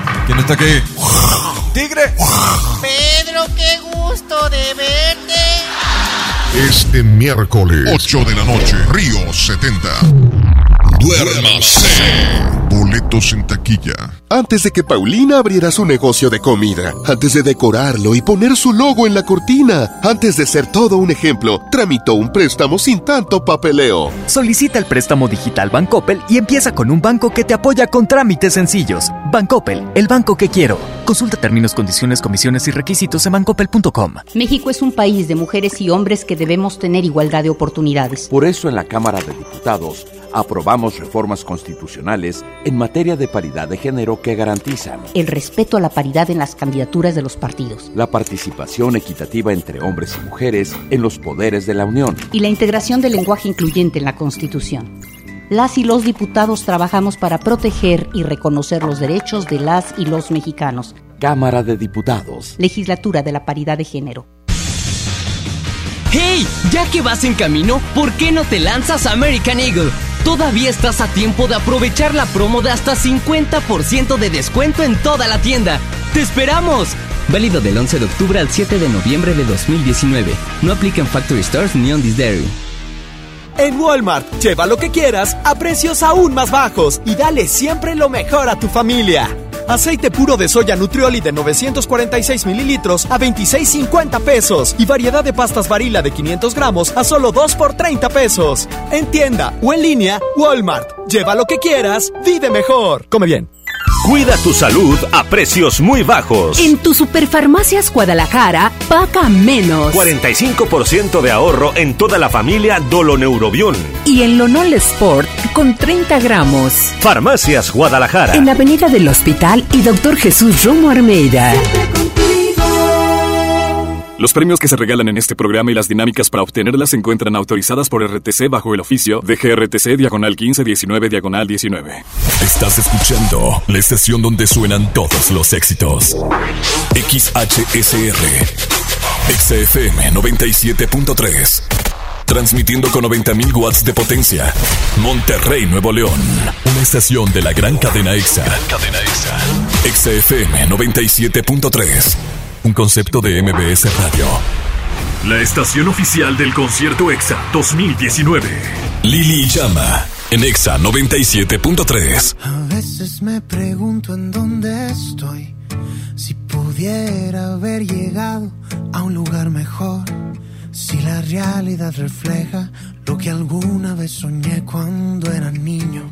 ¿Quién está aquí? ¡Tigre! Pedro, qué gusto de verte. Este miércoles, 8 de la noche, Río 70. Duérmase. Boletos en taquilla. Antes de que Paulina abriera su negocio de comida, antes de decorarlo y poner su logo en la cortina, antes de ser todo un ejemplo, tramitó un préstamo sin tanto papeleo. Solicita el préstamo digital Bancoppel y empieza con un banco que te apoya con trámites sencillos. Bancoppel, el banco que quiero. Consulta términos, condiciones, comisiones y requisitos en bancoppel.com. México es un país de mujeres y hombres que debemos tener igualdad de oportunidades. Por eso en la Cámara de Diputados aprobamos reformas constitucionales en materia de paridad de género que garantizan el respeto a la paridad en las candidaturas de los partidos, la participación equitativa entre hombres y mujeres en los poderes de la Unión y la integración del lenguaje incluyente en la Constitución. Las y los diputados trabajamos para proteger y reconocer los derechos de las y los mexicanos. Cámara de Diputados. Legislatura de la Paridad de Género. ¡Hey! Ya que vas en camino, ¿por qué no te lanzas a American Eagle? Todavía estás a tiempo de aprovechar la promo de hasta 50% de descuento en toda la tienda. ¡Te esperamos! Válido del 11 de octubre al 7 de noviembre de 2019. No aplica en Factory Stores ni on this dairy. En Walmart, lleva lo que quieras a precios aún más bajos y dale siempre lo mejor a tu familia. Aceite puro de soya Nutrioli de 946 mililitros a 26.50 pesos. Y variedad de pastas varila de 500 gramos a solo 2 por 30 pesos. En tienda o en línea, Walmart. Lleva lo que quieras, vive mejor. Come bien. Cuida tu salud a precios muy bajos. En tu Superfarmacias Guadalajara, paga menos. 45% de ahorro en toda la familia Doloneurobión. Y en Lonol Sport, con 30 gramos. Farmacias Guadalajara. En la Avenida del Hospital y Doctor Jesús Romo Armeida. Los premios que se regalan en este programa y las dinámicas para obtenerlas se encuentran autorizadas por RTC bajo el oficio de GRTC Diagonal 1519 Diagonal 19. Estás escuchando la estación donde suenan todos los éxitos. XHSR. XFM 97.3. Transmitiendo con 90.000 watts de potencia. Monterrey, Nuevo León. Una estación de la gran cadena EXA. Gran cadena EXA. XFM 97.3. Un concepto de MBS Radio. La estación oficial del concierto EXA 2019. Lili Llama. En EXA 97.3. A veces me pregunto en dónde estoy. Si pudiera haber llegado a un lugar mejor. Si la realidad refleja lo que alguna vez soñé cuando era niño.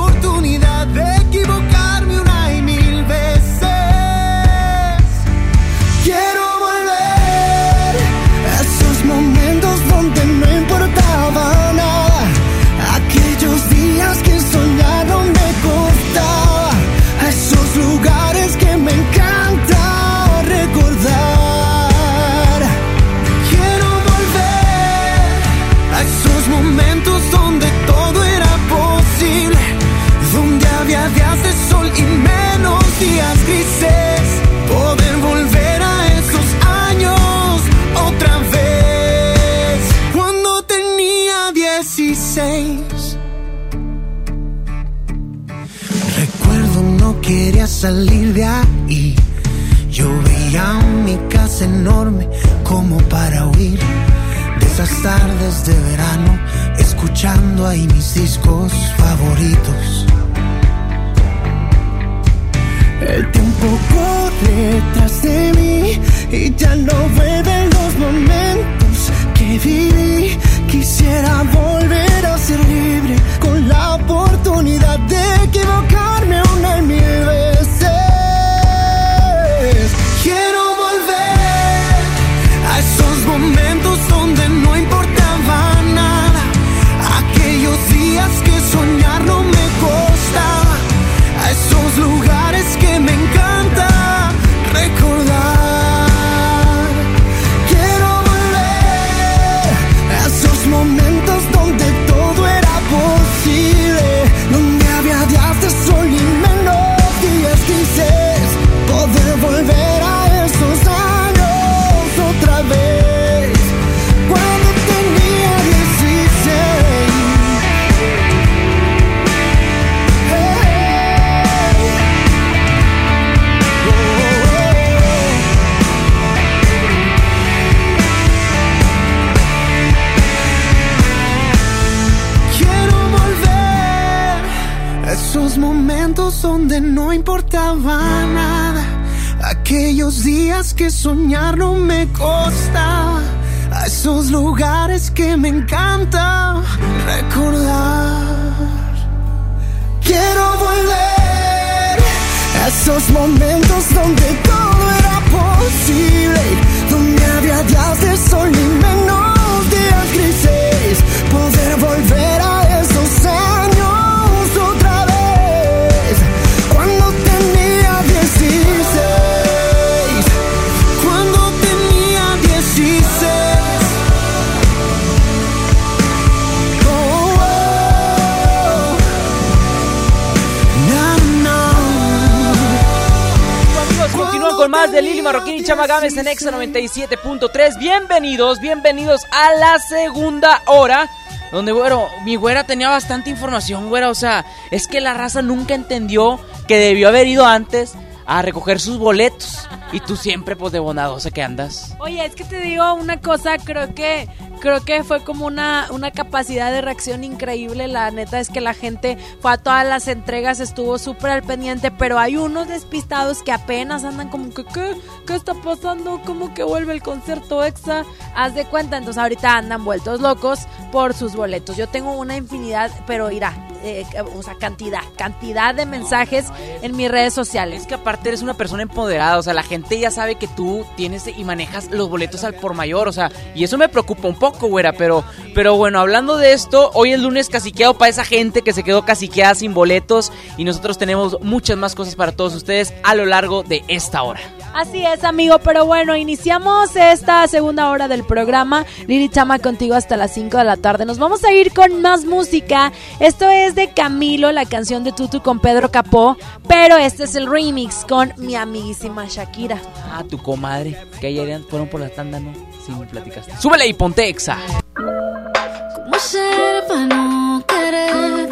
en Exa 97.3. Bienvenidos, bienvenidos a la segunda hora. Donde, bueno, mi güera tenía bastante información, güera. O sea, es que la raza nunca entendió que debió haber ido antes a recoger sus boletos. Y tú siempre, pues, de bondadosa que andas. Oye, es que te digo una cosa, creo que creo que fue como una, una capacidad de reacción increíble. La neta es que la gente fue a todas las entregas, estuvo súper al pendiente, pero hay unos despistados que apenas andan como que, ¿qué? ¿Qué está pasando? ¿Cómo que vuelve el concierto exa? Haz de cuenta, entonces ahorita andan vueltos locos por sus boletos. Yo tengo una infinidad, pero irá, eh, o sea, cantidad, cantidad de mensajes en mis redes sociales. Es que aparte eres una persona empoderada, o sea, la gente ya sabe que tú tienes y manejas los boletos al por mayor, o sea, y eso me preocupa un poco, güera, pero, pero bueno, hablando de esto, hoy es lunes caciqueado para esa gente que se quedó caciqueada sin boletos y nosotros tenemos muchas más cosas para todos ustedes a lo largo de esta hora. Así es, amigo, pero bueno, iniciamos esta segunda hora del programa. Lili Chama contigo hasta las 5 de la tarde. Nos vamos a ir con más música. Esto es de Camilo, la canción de Tutu con Pedro Capó, pero este es el remix con mi amiguísima Shakira. Ah, tu comadre, que ayer fueron por la tanda, ¿no? Sí, me platicaste. Súbele y ponte exa. ¿Cómo hacer para no querer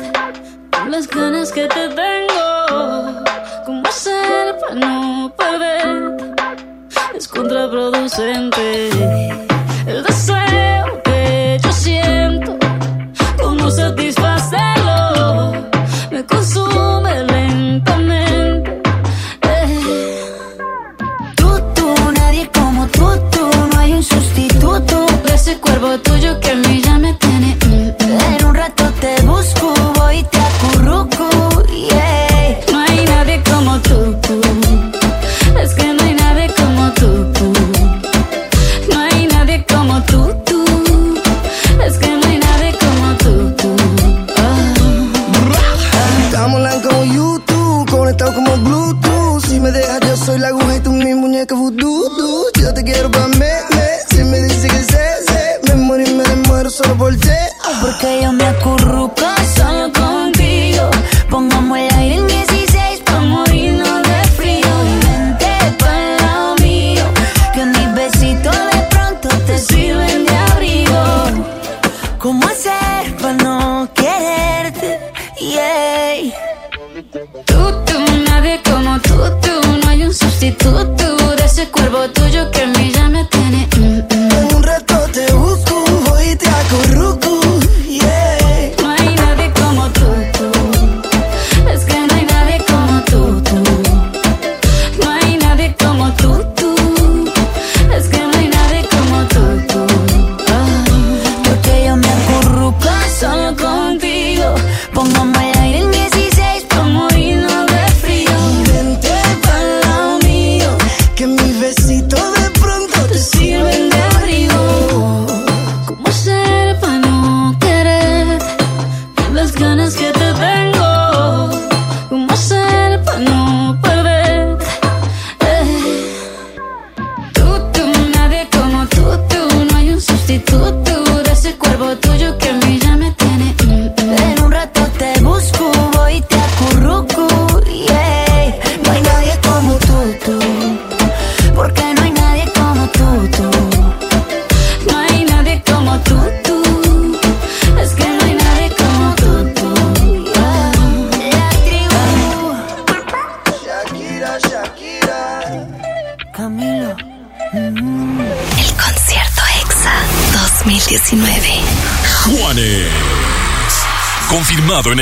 con las ganas que te tengo? ¿Cómo hacer para no perder? Es contraproducente. El deseo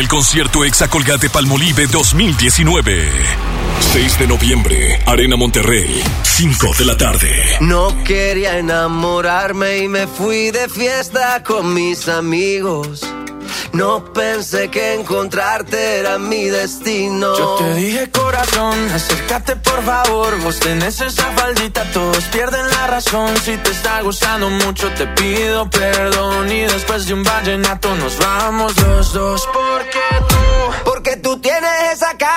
el concierto Exa Colgate Palmolive 2019. 6 de noviembre, Arena Monterrey, 5 de la tarde. No quería enamorarme y me fui de fiesta con mis amigos. No pensé que encontrarte era mi destino. Yo te dije corazón, acércate por favor, vos tenés esa faldita, todos pierden la razón. Si te está gustando mucho te pido perdón y después de un vallenato nos vamos los dos. Tú, Porque tú tienes esa cara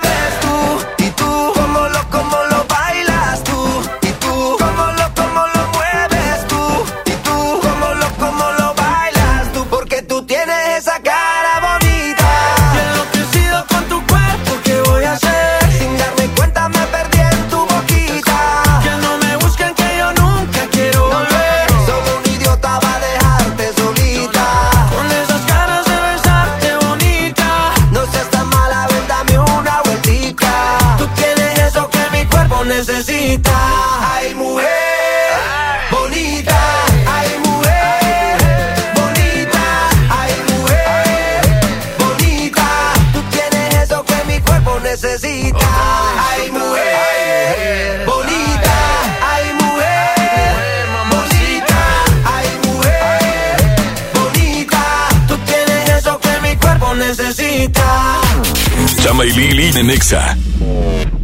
Chama y Lili en Exa.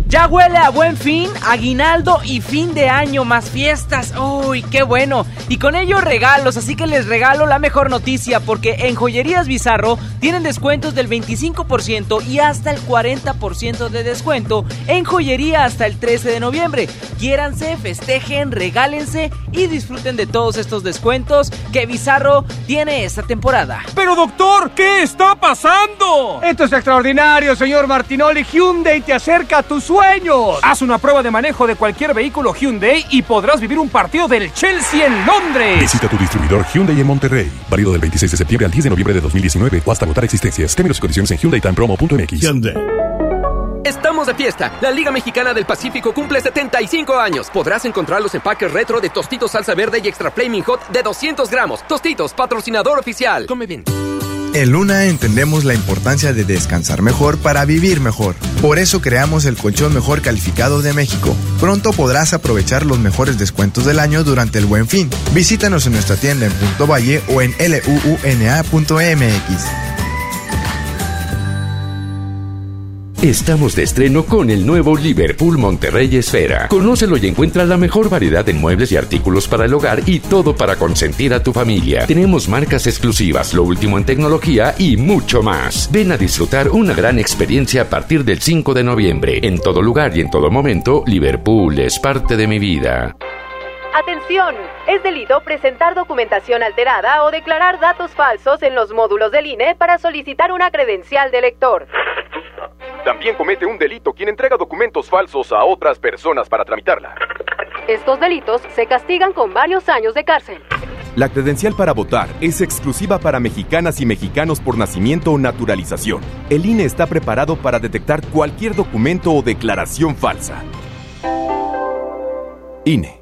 Ya huele a buen fin, aguinaldo y fin de año, más fiestas. ¡Uy, qué bueno! Y con ello regalos, así que les regalo la mejor noticia porque en Joyerías Bizarro tienen descuentos del 25% y hasta el 40% de descuento en joyería hasta el 13 de noviembre. Quiéranse, festejen, regálense y disfruten de todos estos descuentos que Bizarro tiene esta temporada. Pero doctor, ¿qué está pasando? Esto es extraordinario, señor Martinoli. Hyundai te acerca a tus sueños. Haz una prueba de manejo de cualquier vehículo Hyundai y podrás vivir un partido del Chelsea en Londres. Visita tu distribuidor Hyundai en Monterrey. Válido del 26 de septiembre al 10 de noviembre de 2019 o hasta agotar existencias. Términos y condiciones en HyundaiTimePromo.mx. Estamos de fiesta. La Liga Mexicana del Pacífico cumple 75 años. Podrás encontrar los empaques retro de Tostitos Salsa Verde y Extra Flaming Hot de 200 gramos. Tostitos, patrocinador oficial. Come bien. En Luna entendemos la importancia de descansar mejor para vivir mejor. Por eso creamos el colchón mejor calificado de México. Pronto podrás aprovechar los mejores descuentos del año durante el Buen Fin. Visítanos en nuestra tienda en Punto Valle o en luuna.mx. Estamos de estreno con el nuevo Liverpool Monterrey Esfera. Conócelo y encuentra la mejor variedad de muebles y artículos para el hogar y todo para consentir a tu familia. Tenemos marcas exclusivas, lo último en tecnología y mucho más. Ven a disfrutar una gran experiencia a partir del 5 de noviembre. En todo lugar y en todo momento, Liverpool es parte de mi vida. Atención, es delito presentar documentación alterada o declarar datos falsos en los módulos del INE para solicitar una credencial de lector. También comete un delito quien entrega documentos falsos a otras personas para tramitarla. Estos delitos se castigan con varios años de cárcel. La credencial para votar es exclusiva para mexicanas y mexicanos por nacimiento o naturalización. El INE está preparado para detectar cualquier documento o declaración falsa. INE.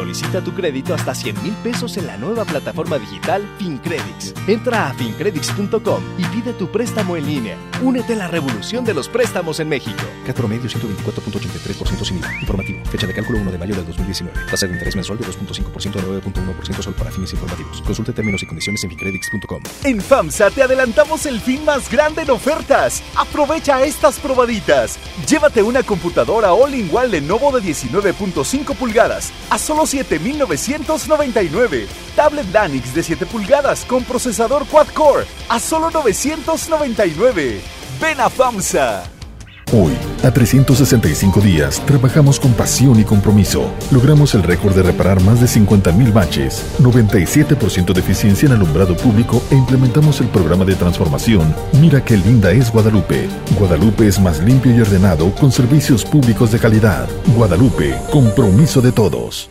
Solicita tu crédito hasta 100 mil pesos en la nueva plataforma digital FinCredits. Entra a fincredits.com y pide tu préstamo en línea. Únete a la revolución de los préstamos en México. Cat promedio 124.83% sin IVA. Informativo. Fecha de cálculo 1 de mayo del 2019. Tasa de interés mensual de 2.5% a 9.1% solo para fines informativos. Consulte términos y condiciones en fincredits.com. En FAMSA te adelantamos el fin más grande en ofertas. Aprovecha estas probaditas. Llévate una computadora all-in-one Lenovo de 19.5 pulgadas a solo 7,999. Tablet Lanix de 7 pulgadas con procesador quad-core a solo 999. Ven a FAMSA. Hoy, a 365 días, trabajamos con pasión y compromiso. Logramos el récord de reparar más de 50.000 baches, 97% de eficiencia en alumbrado público e implementamos el programa de transformación Mira qué linda es Guadalupe. Guadalupe es más limpio y ordenado con servicios públicos de calidad. Guadalupe, compromiso de todos.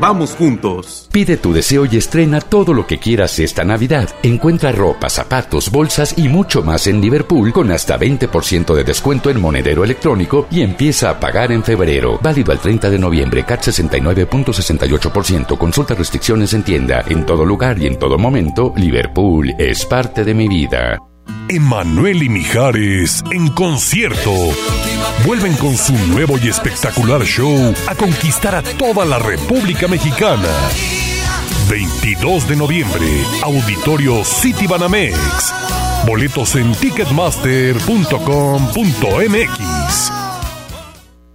Vamos juntos. Pide tu deseo y estrena todo lo que quieras esta Navidad. Encuentra ropa, zapatos, bolsas y mucho más en Liverpool con hasta 20% de descuento en monedero electrónico y empieza a pagar en febrero. Válido al 30 de noviembre, CAT 69.68%. Consulta restricciones en tienda. En todo lugar y en todo momento, Liverpool es parte de mi vida. Emanuel y Mijares en concierto. Vuelven con su nuevo y espectacular show a conquistar a toda la República Mexicana. 22 de noviembre, Auditorio City Banamex. Boletos en ticketmaster.com.mx.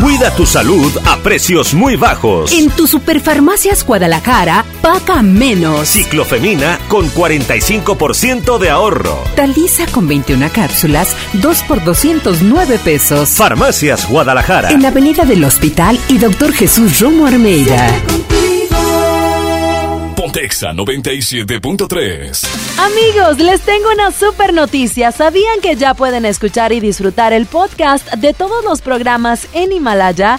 Cuida tu salud a precios muy bajos. En tu Superfarmacias Guadalajara, paga menos. Ciclofemina con 45% de ahorro. Talisa con 21 cápsulas, 2 por 209 pesos. Farmacias Guadalajara. En la Avenida del Hospital y Doctor Jesús Romo Armeida. Pontexa 97.3. Amigos, les tengo una super noticia. ¿Sabían que ya pueden escuchar y disfrutar el podcast de todos los programas en Himalaya?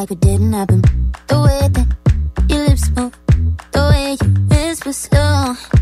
like it didn't happen. The way that your lips move, the way you whisper slow.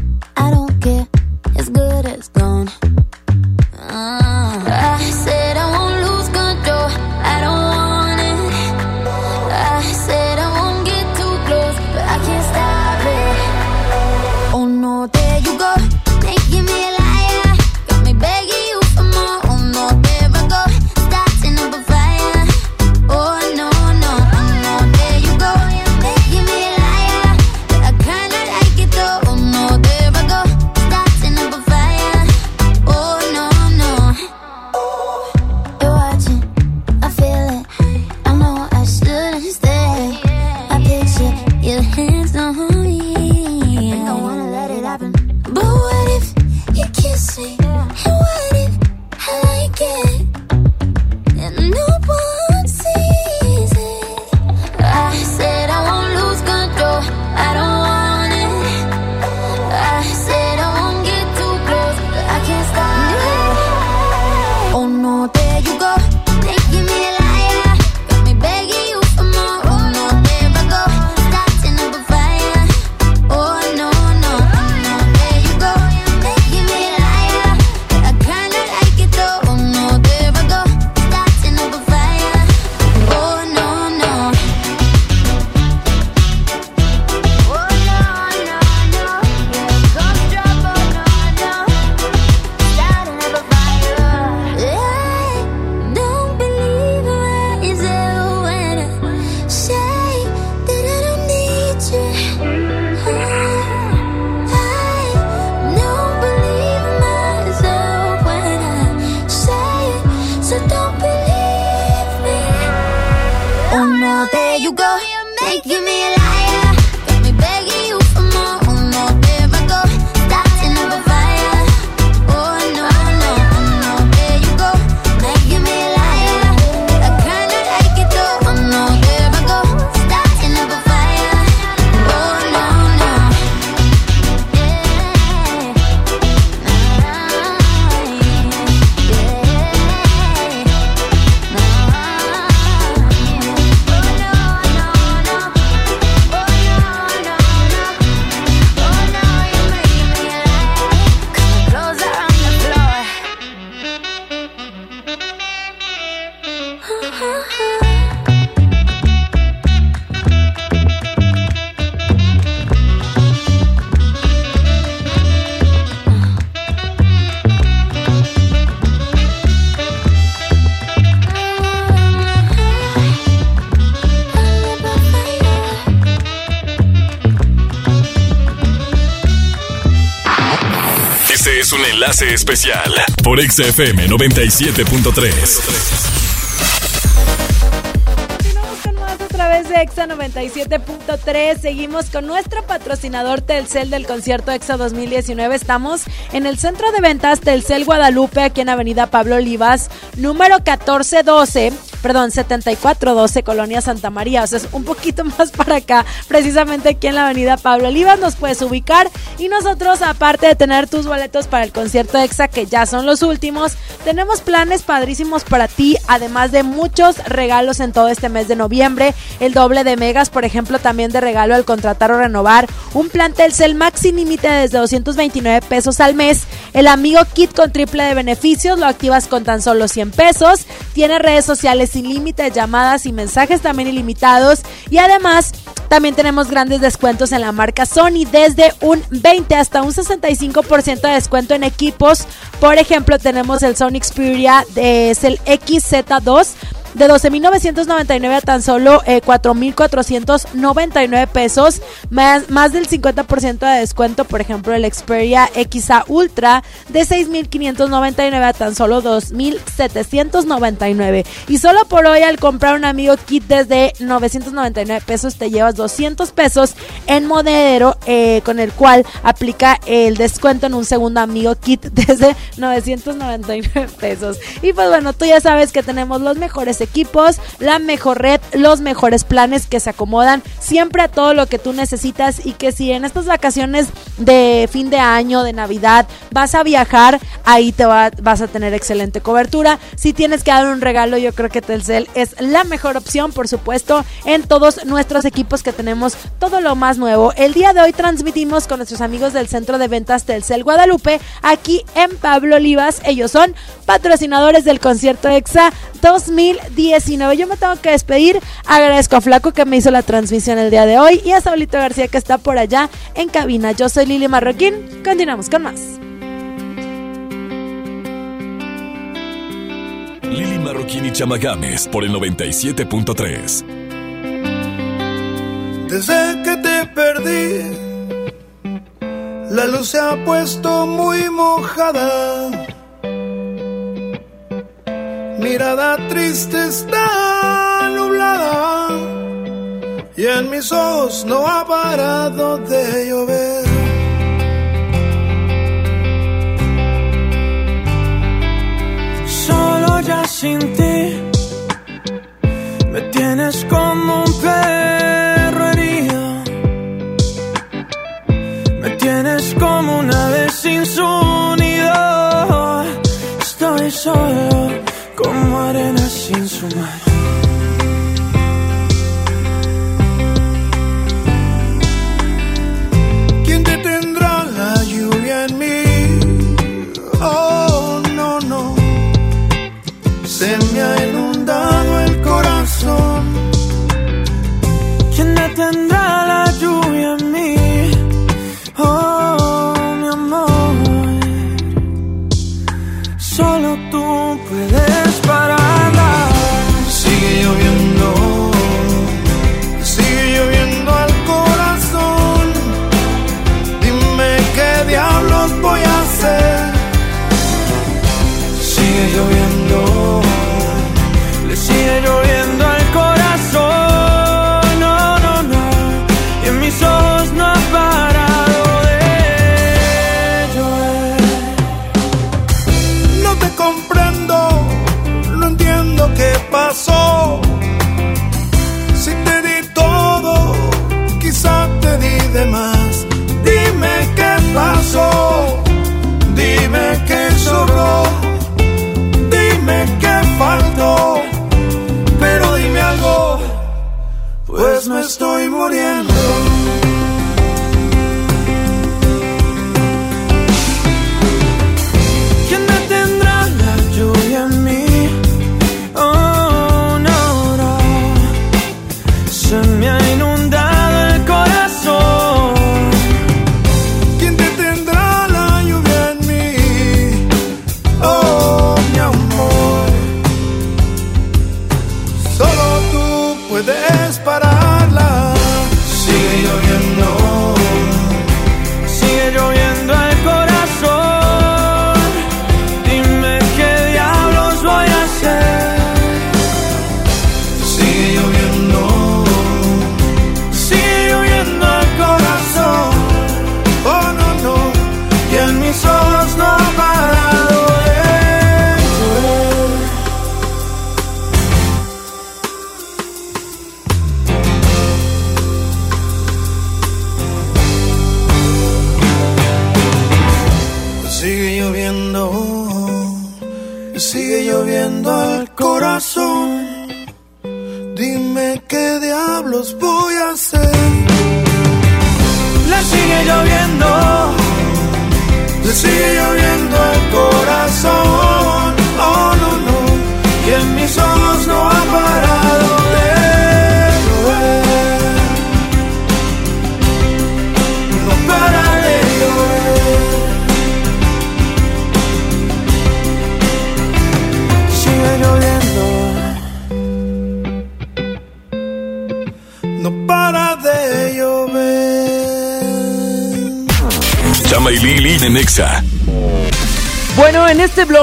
Es un enlace especial por XFM 97.3. a través de Exa 97.3. Seguimos con nuestro patrocinador Telcel del concierto Exa 2019. Estamos en el centro de ventas Telcel Guadalupe, aquí en Avenida Pablo Olivas, número 1412. Perdón, 7412, Colonia Santa María. O sea, es un poquito más para acá, precisamente aquí en la Avenida Pablo Olivas. Nos puedes ubicar. Y nosotros, aparte de tener tus boletos para el concierto Exa, que ya son los últimos, tenemos planes padrísimos para ti, además de muchos regalos en todo este mes de noviembre. El doble de megas, por ejemplo, también de regalo al contratar o renovar. Un plan Telcel Max sin límite desde 229 pesos al mes. El amigo Kit con triple de beneficios lo activas con tan solo 100 pesos. Tiene redes sociales sin límite, llamadas y mensajes también ilimitados. Y además, también tenemos grandes descuentos en la marca Sony, desde un 20 hasta un 65% de descuento en equipos. Por ejemplo, tenemos el Sony Xperia, de- es el XZ2 de 12.999 a tan solo eh, 4.499 pesos, más, más del 50% de descuento, por ejemplo, el Xperia XA Ultra de 6.599 a tan solo 2.799. Y solo por hoy al comprar un amigo kit desde 999 pesos te llevas 200 pesos en monedero eh, con el cual aplica el descuento en un segundo amigo kit desde 999 pesos. Y pues bueno, tú ya sabes que tenemos los mejores equipos, la mejor red, los mejores planes que se acomodan siempre a todo lo que tú necesitas y que si en estas vacaciones de fin de año, de Navidad, vas a viajar, ahí te va- vas a tener excelente cobertura. Si tienes que dar un regalo, yo creo que Telcel es la mejor opción, por supuesto, en todos nuestros equipos que tenemos todo lo más nuevo. El día de hoy transmitimos con nuestros amigos del Centro de Ventas Telcel Guadalupe, aquí en Pablo Olivas. Ellos son patrocinadores del concierto EXA 2019. Yo me tengo que despedir. Agradezco a Flaco que me hizo la transmisión el día de hoy y a Saulito García que está por allá en cabina. Yo soy Lili Marroquín. Continuamos con más. Lili Marroquín y Chama Games por el 97.3. Desde que te perdí, la luz se ha puesto muy mojada. Mirada triste está nublada y en mis ojos no ha parado de llover. Solo ya sin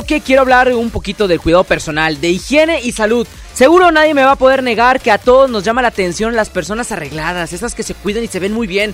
bloque quiero hablar un poquito del cuidado personal, de higiene y salud. Seguro nadie me va a poder negar que a todos nos llama la atención las personas arregladas, esas que se cuidan y se ven muy bien.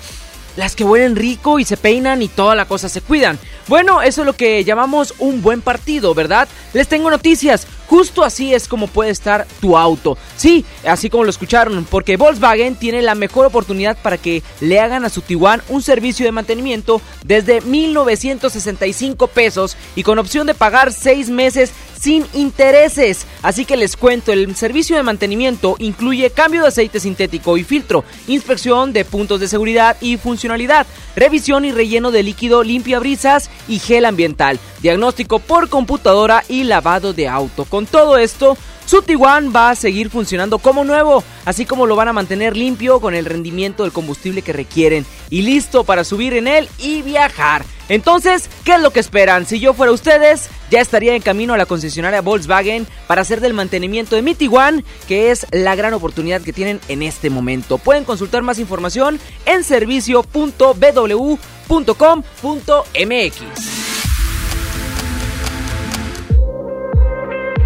Las que huelen rico y se peinan y toda la cosa se cuidan. Bueno, eso es lo que llamamos un buen partido, ¿verdad? Les tengo noticias. Justo así es como puede estar tu auto. Sí, así como lo escucharon, porque Volkswagen tiene la mejor oportunidad para que le hagan a su Tiguan un servicio de mantenimiento desde 1965 pesos y con opción de pagar 6 meses sin intereses. Así que les cuento, el servicio de mantenimiento incluye cambio de aceite sintético y filtro, inspección de puntos de seguridad y funcionalidad, revisión y relleno de líquido limpia brisas y gel ambiental, diagnóstico por computadora y lavado de auto. Con todo esto, su Tiguan va a seguir funcionando como nuevo, así como lo van a mantener limpio con el rendimiento del combustible que requieren y listo para subir en él y viajar. Entonces, ¿qué es lo que esperan? Si yo fuera ustedes, ya estaría en camino a la concesionaria Volkswagen para hacer del mantenimiento de mi Tiguan, que es la gran oportunidad que tienen en este momento. Pueden consultar más información en servicio.bw.com.mx.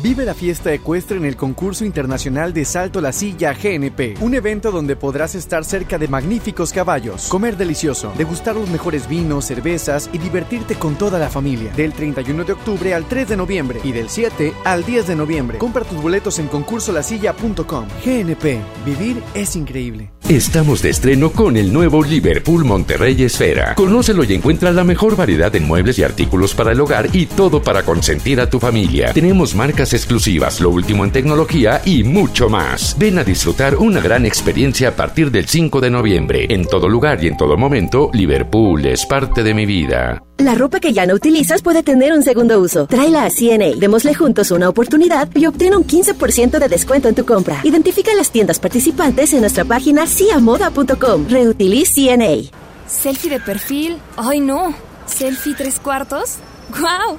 Vive la fiesta ecuestre en el concurso internacional de Salto la Silla GNP, un evento donde podrás estar cerca de magníficos caballos, comer delicioso, degustar los mejores vinos, cervezas y divertirte con toda la familia. Del 31 de octubre al 3 de noviembre y del 7 al 10 de noviembre. Compra tus boletos en concursolasilla.com. GNP, vivir es increíble. Estamos de estreno con el nuevo Liverpool Monterrey Esfera. Conócelo y encuentra la mejor variedad en muebles y artículos para el hogar y todo para consentir a tu familia. Tenemos marcas exclusivas, lo último en tecnología y mucho más. Ven a disfrutar una gran experiencia a partir del 5 de noviembre. En todo lugar y en todo momento, Liverpool es parte de mi vida. La ropa que ya no utilizas puede tener un segundo uso. Tráela a CNA, démosle juntos una oportunidad y obtén un 15% de descuento en tu compra. Identifica las tiendas participantes en nuestra página ciamoda.com. Reutiliz CNA. Selfie de perfil. Ay, no. Selfie tres cuartos. ¡Guau!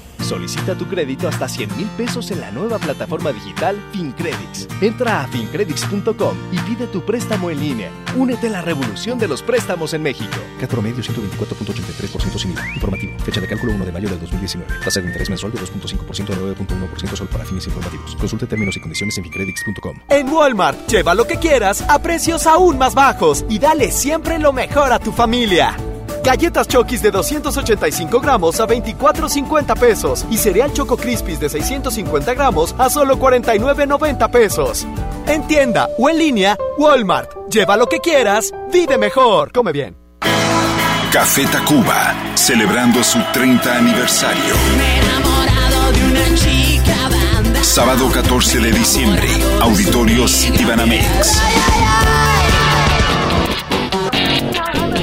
Solicita tu crédito hasta 100 mil pesos en la nueva plataforma digital FinCredits. Entra a fincredits.com y pide tu préstamo en línea. Únete a la revolución de los préstamos en México. Cat promedio 124.83% sin IVA. Informativo. Fecha de cálculo 1 de mayo del 2019. Tasa de interés mensual de 2.5% a 9.1% solo para fines informativos. Consulte términos y condiciones en fincredits.com. En Walmart, lleva lo que quieras a precios aún más bajos y dale siempre lo mejor a tu familia. Galletas Chokis de 285 gramos a 24.50 pesos y cereal Choco Crispies de 650 gramos a solo 49.90 pesos. En tienda o en línea, Walmart. Lleva lo que quieras, vive mejor. Come bien. Café Tacuba, celebrando su 30 aniversario. Sábado 14 de diciembre, Auditorio Citibanamex.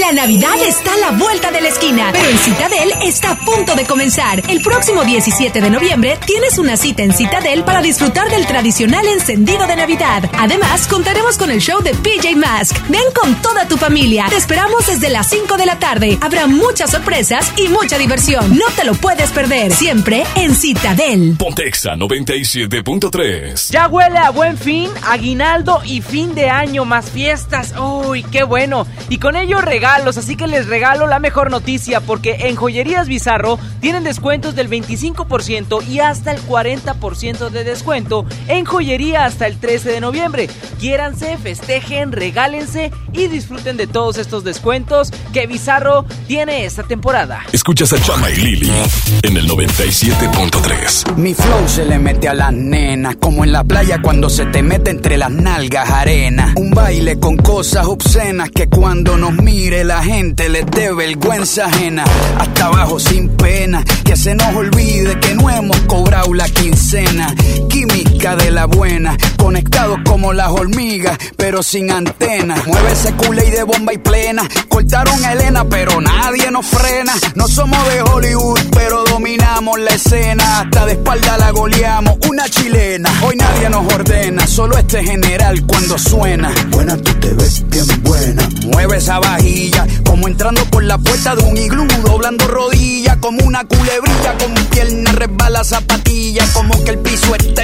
La Navidad está a la vuelta de la esquina, pero en Citadel está a punto de comenzar. El próximo 17 de noviembre tienes una cita en Citadel para disfrutar del tradicional encendido de Navidad. Además, contaremos con el show de PJ Mask. Ven con toda tu familia. Te esperamos desde las 5 de la tarde. Habrá muchas sorpresas y mucha diversión. No te lo puedes perder. Siempre en Citadel. Pontexa 97.3. Ya huele a buen fin, aguinaldo y fin de año, más fiestas. ¡Uy, qué bueno! Y con ello regalos, así que les regalo la mejor noticia porque en Joyerías Bizarro tienen descuentos del 25% y hasta el 40% de descuento en joyería hasta el 13 de noviembre. Quiéranse, festejen, regálense y disfruten de todos estos descuentos que Bizarro tiene esta temporada. Escuchas a Chama y Lili en el 97.3. Mi flow se le mete a las nenas, como en la playa cuando se te mete entre las nalgas arena. Un baile con cosas obscenas que cuando nos mire la gente les dé vergüenza ajena. Hasta abajo sin pena, que se nos olvide que no hemos cobrado la quincena. Química de la buena, conectados como las hormigas, pero sin antena. Mueve ese culé y de bomba y plena. Cortaron a Elena, pero nadie nos frena. No somos de Hollywood, pero dominamos la escena. Hasta de espalda la goleamos, una chilena. Hoy nadie nos ordena, solo este general cuando suena. Buena, tú te ves bien buena. Mueve esa vajilla, como entrando por la puerta de un iglú, doblando rodillas, como una culebrilla, con pierna resbala zapatilla, como que el piso está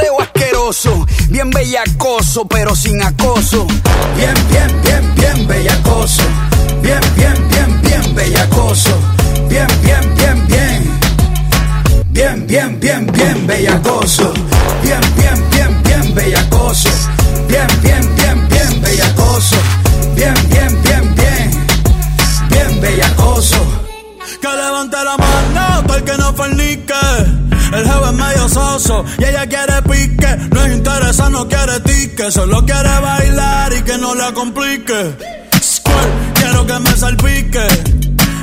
perreo asqueroso. Bien bellacoso, pero sin acoso. Bien, bien, bien, bien bellacoso. Bien, bien, bien, bien bellacoso. Bien, bien, bien, bien. Bien, bien, bien, bien bellacoso. Bien, bien, bien, bien bellacoso. Bien, bien, bien, bien bellacoso. Bien, bien, bien, bien. Bien bellacoso. Que levante la mano todo el que no fornique. El jefe es medio soso y ella quiere pique. No es interesa, no quiere tique. Solo quiere bailar y que no la complique. Squirt, quiero que me salpique.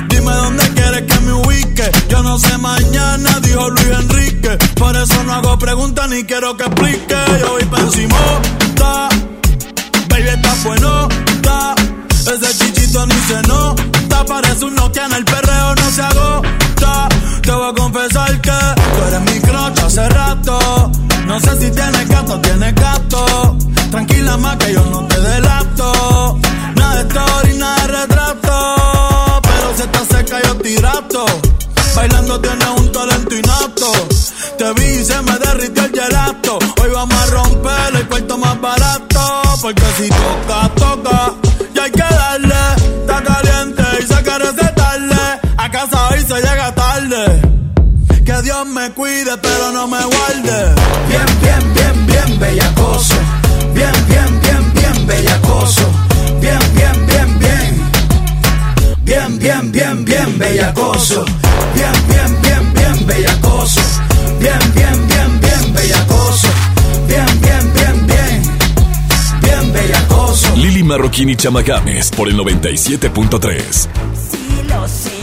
Dime dónde quieres que me ubique. Yo no sé mañana, dijo Luis Enrique. Por eso no hago preguntas ni quiero que explique. Yo voy pa' encima, ta. Baby, está bueno, ta. Ese chichito ni se nota. Parece un Nokia en el perreo, no se agota. Te voy a confesar que eres mi crocha hace rato. No sé si tienes gato, tienes gato. Tranquila más que yo no te delato. Nada de story, nada de retrato. Pero si estás seca yo tirato. Bailando tienes un talento inapto. Te vi y se me derritió el gelato. Hoy vamos a romper el cuarto más barato. Porque si toca, toca Dios me cuide, pero no me guarde. Bien, bien, bien, bien, bellacoso. Bien, bien, bien, bien, bellacoso. Bien, bien, bien, bien. Bien, bien, bien, bien, bellacoso. Bien, bien, bien, bien, bellacoso. Bien, bien, bien, bien, bellacoso. Bien, bien, bien, bien. Bien, bellacoso. Lili Marroquín y Chamagames por el 97.3. Si los simios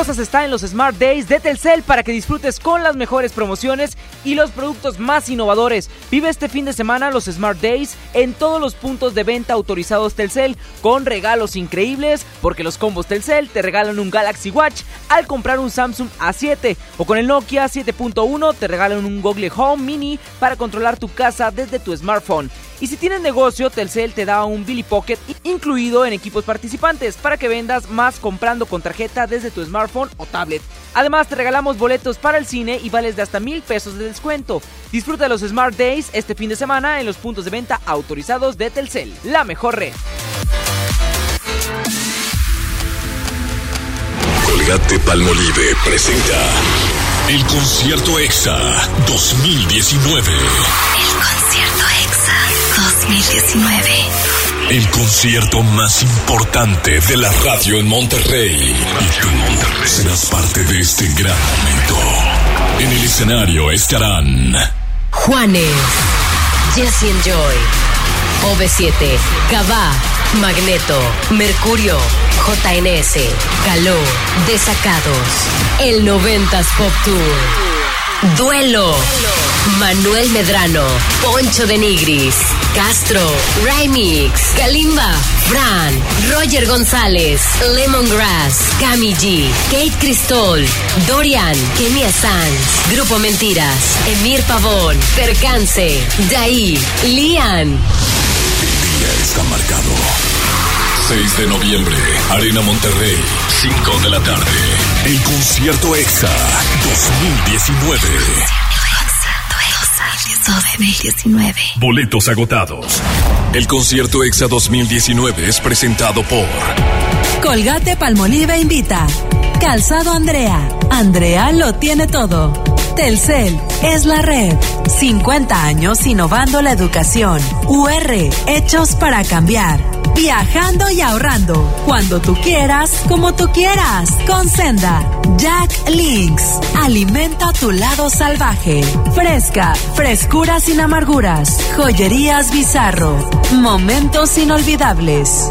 cosas está en los Smart Days de Telcel para que disfrutes con las mejores promociones y los productos más innovadores. Vive este fin de semana los Smart Days en todos los puntos de venta autorizados Telcel con regalos increíbles porque los combos Telcel te regalan un Galaxy Watch al comprar un Samsung A7 o con el Nokia 7.1 te regalan un Google Home Mini para controlar tu casa desde tu smartphone. Y si tienes negocio, Telcel te da un Billy Pocket incluido en equipos participantes para que vendas más comprando con tarjeta desde tu smartphone o tablet. Además, te regalamos boletos para el cine y vales de hasta mil pesos de descuento. Disfruta de los Smart Days este fin de semana en los puntos de venta autorizados de Telcel, la mejor red. Colgate Palmolive presenta El concierto EXA 2019. El concierto EXA 2019. El concierto más importante de la radio en Monterrey. Y tú serás parte de este gran momento. En el escenario estarán Juanes, Jesse Joy, OV7, Cabá, Magneto, Mercurio, JNS, Caló, Desacados, el 90s Pop Tour, Duelo, Manuel Medrano, Poncho de Nigris, Castro, Remix, Kalimba, Fran, Roger González, Lemongrass, Cami G, Kate Cristol, Dorian, Kenia Sanz, Grupo Mentiras, Emir Pavón, Percance, Daí, Lian. El día está marcado. 6 de noviembre, Arena Monterrey, 5 de la tarde. El concierto EXA 2019. 2019. Boletos agotados. El concierto EXA 2019 es presentado por Colgate Palmolive invita. Calzado Andrea. Andrea lo tiene todo. Telcel es la red. 50 años innovando la educación. UR, hechos para cambiar. Viajando y ahorrando. Cuando tú quieras, como tú quieras. Con Senda. Jack Links. Alimenta tu lado salvaje. Fresca. Frescura sin amarguras. Joyerías Bizarro. Momentos inolvidables.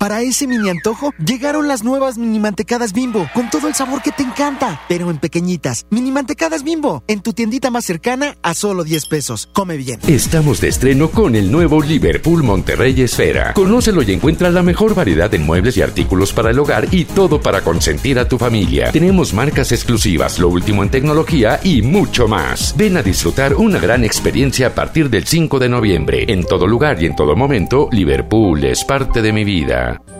Para ese mini antojo, llegaron las nuevas mini mantecadas bimbo, con todo el sabor que te encanta, pero en pequeñitas. Mini mantecadas bimbo, en tu tiendita más cercana a solo 10 pesos. Come bien. Estamos de estreno con el nuevo Liverpool Monterrey Esfera. Conócelo y encuentra la mejor variedad en muebles y artículos para el hogar y todo para consentir a tu familia. Tenemos marcas exclusivas, lo último en tecnología y mucho más. Ven a disfrutar una gran experiencia a partir del 5 de noviembre. En todo lugar y en todo momento, Liverpool es parte de mi vida. пока.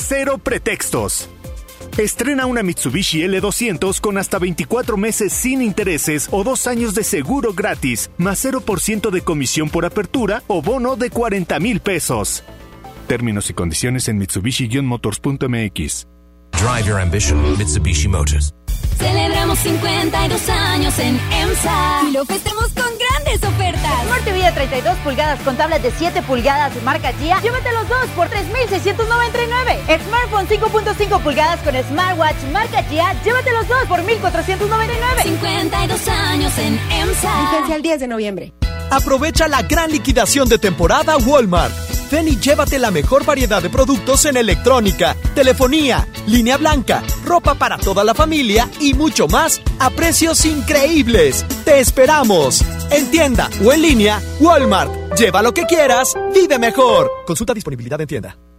Cero pretextos. Estrena una Mitsubishi L200 con hasta 24 meses sin intereses o dos años de seguro gratis, más 0% de comisión por apertura o bono de 40 mil pesos. Términos y condiciones en Mitsubishi-motors.mx. Drive your ambition, Mitsubishi Motors. Celebramos 52 años en EMSA y lo festejamos con grandes ofertas. Smart TV de 32 pulgadas con tablet de 7 pulgadas de marca GIA. Llévate los dos por 3,699. Smartphone 5.5 pulgadas con smartwatch marca GIA. Llévate los dos por 1,499. 52 años en EMSA. Vigencia el 10 de noviembre. Aprovecha la gran liquidación de temporada Walmart. Ven y llévate la mejor variedad de productos en electrónica, telefonía, línea blanca, ropa para toda la familia y mucho más a precios increíbles. ¡Te esperamos! En tienda o en línea, Walmart. Lleva lo que quieras, vive mejor. Consulta disponibilidad en tienda.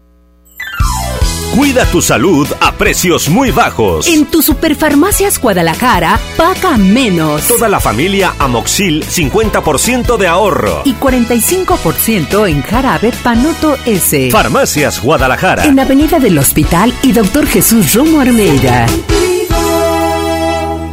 Cuida tu salud a precios muy bajos. En tu Superfarmacias Guadalajara, paga menos. Toda la familia Amoxil, 50% de ahorro. Y 45% en jarabe Panoto S. Farmacias Guadalajara. En Avenida del Hospital y Doctor Jesús Romo Armeida.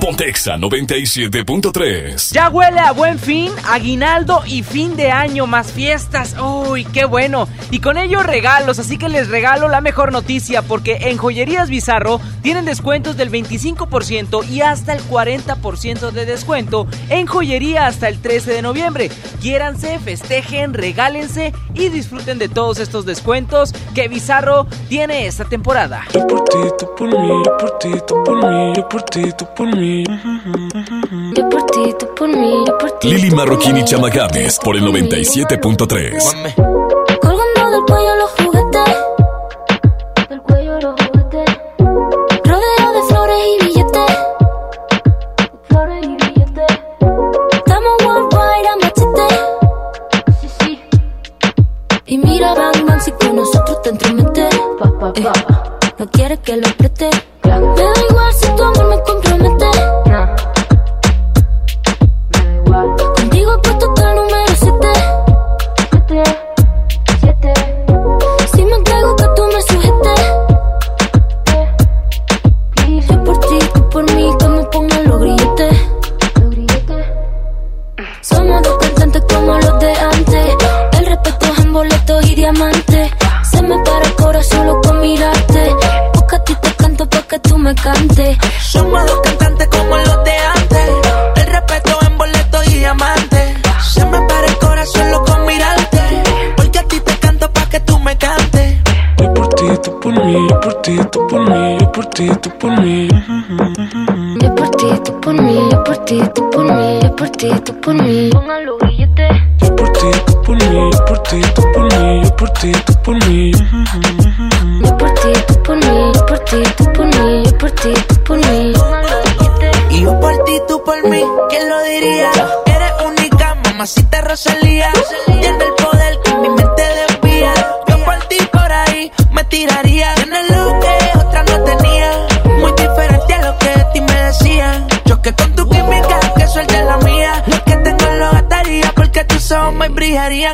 Pontexa 97.3. Ya huele a buen fin, aguinaldo y fin de año más fiestas. ¡Uy, qué bueno! Y con ello regalos, así que les regalo la mejor noticia porque en Joyerías Bizarro tienen descuentos del 25% y hasta el 40% de descuento en joyería hasta el 13 de noviembre. Quiéranse, festejen, regálense y disfruten de todos estos descuentos que Bizarro tiene esta temporada. Yo por ti, tú por mí, yo por ti, tú por mí, yo por ti, tú por mí. Yo por ti, tú por mí, yo por ti. Lili Marroquín y Chama Games por el 97.3. Colgando del cuello los juguetes. Del cuello los juguetes. Rodeo de flores y billetes. Flores y billetes. Estamos worldwide a machete. Sí, sí. Y mira, Bang Bang, si con nosotros te entrometes. Pa, pa, pa. Eh, no quieres que lo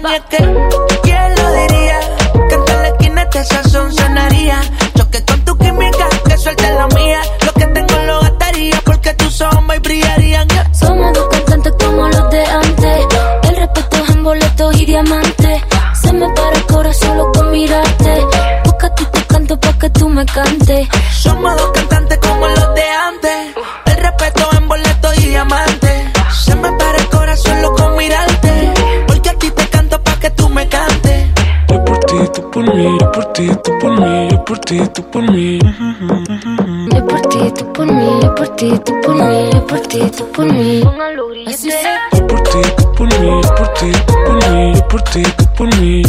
Y es que, ¿quién lo diría? Que en la esquina este sazón sonaría. Choque con tu química, que suelte la mía. Lo que tengo lo gastaría porque tus ojos me brillarían. Somos dos cantantes como los de antes. El respeto es en boletos y diamantes. Se me para el corazón solo con mirarte. Porque a ti te canto pa' que tú me cantes. Somos dos por mí, yo por ti, tú por mí, yo por ti, tú por mí. Yo por ti, tú por mí, yo por ti, tú por mí, yo por ti, tú por mí. Grilletes. Yo por ti, tú por mí, yo por ti, tú por mí, yo por ti, tú por mí.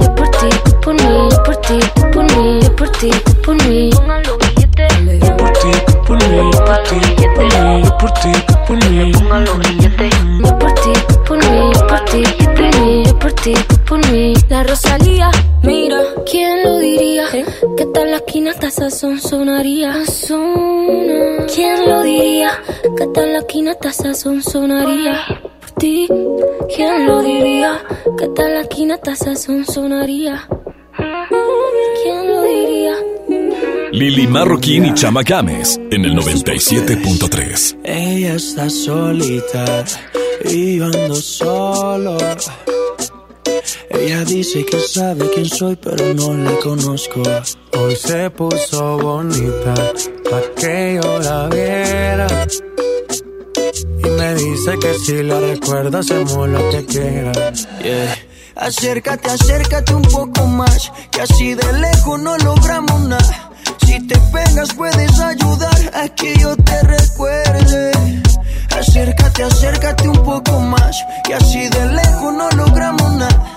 Yo por ti, tú por mí, yo por ti, tú por mí, yo por ti, tú por mí. Yo por ti, tú por mí, yo por ti, tú por mí, yo por ti, tú por mí. Yo por ti, tú por mí, yo por ti, tú por mí, yo por ti, tú por mí. La Rosalía, mira, ¿quién lo diría? Que tal la esquina hasta sazón sonaría. ¿Quién lo diría? Que tal la esquina hasta sazón sonaría. Por ti, ¿quién lo diría? Que tal la esquina hasta sazón sonaría. ¿Quién lo diría? Lili Marroquín y Chama Games en el 97.3. Ella está solita y yo ando solo. Ella dice que sabe quién soy, pero no la conozco. Hoy se puso bonita pa' que yo la viera. Y me dice que si la recuerda hacemos lo que quiera. Yeah. Acércate, acércate un poco más, que así de lejos no logramos nada. Si te pegas puedes ayudar a que yo te recuerde. Acércate, acércate un poco más, que así de lejos no logramos nada.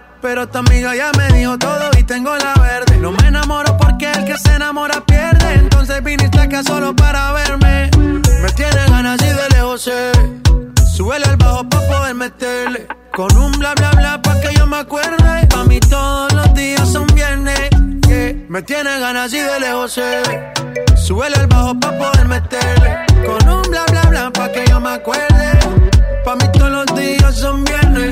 Pero tu amiga ya me dijo todo y tengo la verde. No me enamoro porque el que se enamora pierde. Entonces viniste acá solo para verme. Me tiene ganas y de lejos sé. Súbele al bajo pa' poder meterle. Con un bla bla bla pa' que yo me acuerde. Pa' mí todos los días son viernes. yeah. Me tiene ganas y de lejos sé. Súbele al bajo pa' poder meterle. Con un bla bla bla pa' que yo me acuerde. Pa' mí todos los días son viernes.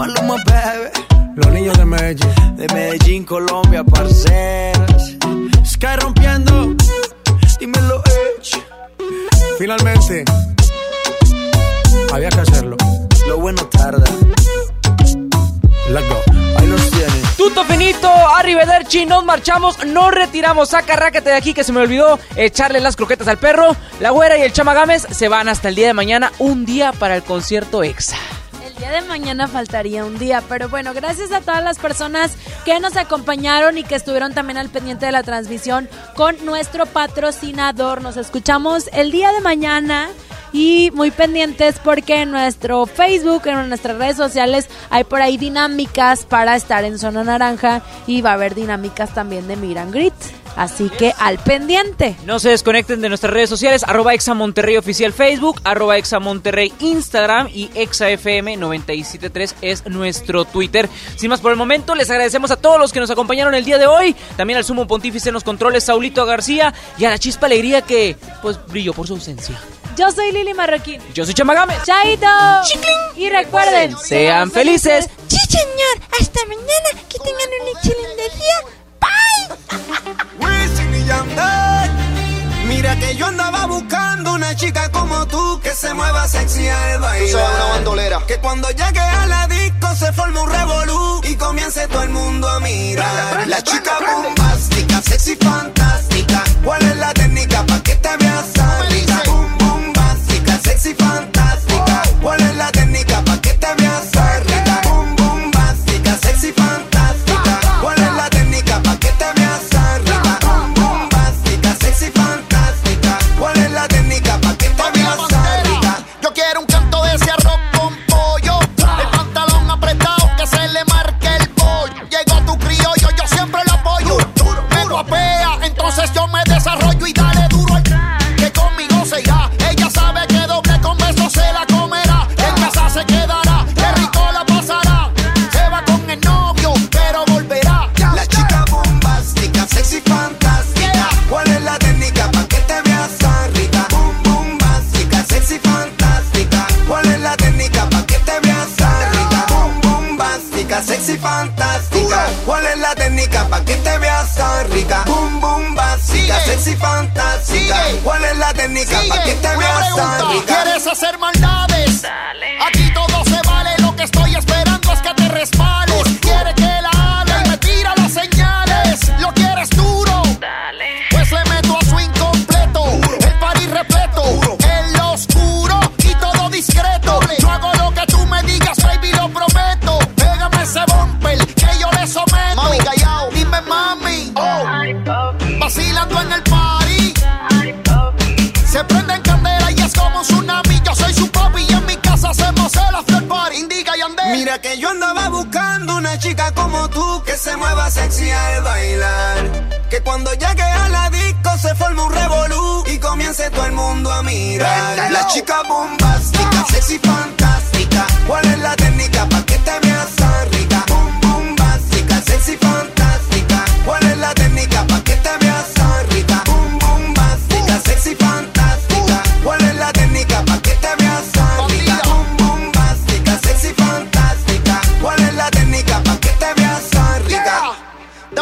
Maluma, baby. Los niños de Medellín. De Medellín, Colombia, parceras. Sky rompiendo. Dímelo, Edge. Finalmente. Había que hacerlo. Lo bueno tarda. Let's go. Ahí los tienen. Tuto finito, arrivederci, nos marchamos, nos retiramos, saca rácate de aquí que se me olvidó echarle las croquetas al perro. La güera y el chama Gámez se van hasta el día de mañana, un día para el concierto EXA. Día de mañana faltaría un día, pero bueno, gracias a todas las personas que nos acompañaron y que estuvieron también al pendiente de la transmisión con nuestro patrocinador. Nos escuchamos el día de mañana y muy pendientes porque en nuestro Facebook, en nuestras redes sociales hay por ahí dinámicas para estar en zona naranja y va a haber dinámicas también de Miran Grit. Así que al pendiente. No se desconecten de nuestras redes sociales, arroba Exa Monterrey Oficial Facebook, arroba Exa Monterrey Instagram y ExaFM 973 es nuestro Twitter. Sin más por el momento, les agradecemos a todos los que nos acompañaron el día de hoy, también al sumo pontífice en los controles, Saulito García, y a la chispa alegría que, pues, brilló por su ausencia. Yo soy Lili Marroquín. Yo soy Chamagame. Chaito. Y recuerden, Sean felices. Sí, señor. Hasta mañana. Que tengan un excelente día. Bye. Wisin y Yandel. Mira que yo andaba buscando una chica como tú que se mueva sexy al bailar. Tú una bandolera. Que cuando llegue a la disco se forme un revolú y comience todo el mundo a mirar. La chica bombástica, sexy fantástica. ¿Cuál es la técnica pa' que te veas rica? Boom, básica, sexy fantástica. Sexy fantástica. ¿Cuál es la técnica pa' que te veas pregunta, rica? ¿Quieres hacer maldades? Aquí todo tú que se mueva sexy al bailar. Que cuando llegue a la disco se forme un revolú y comience todo el mundo a mirar. La chica bombástica, sexy fantástica.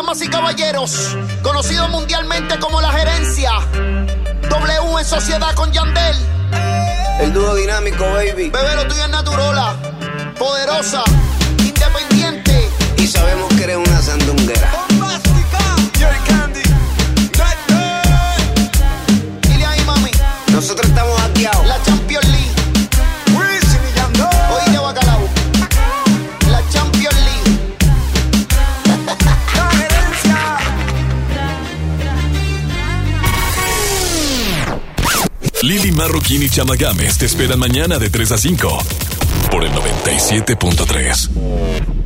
Damas y caballeros, conocido mundialmente como la gerencia. W en sociedad con Yandel. El dúo dinámico, baby. Bebé, lo tuyo es Naturola. poderosa, independiente. Y sabemos que eres una sandunguera. Dile ahí, mami. Nosotros estamos hackeados. Lili Marroquín y Chama Games te esperan mañana de 3 a 5 por el 97.3.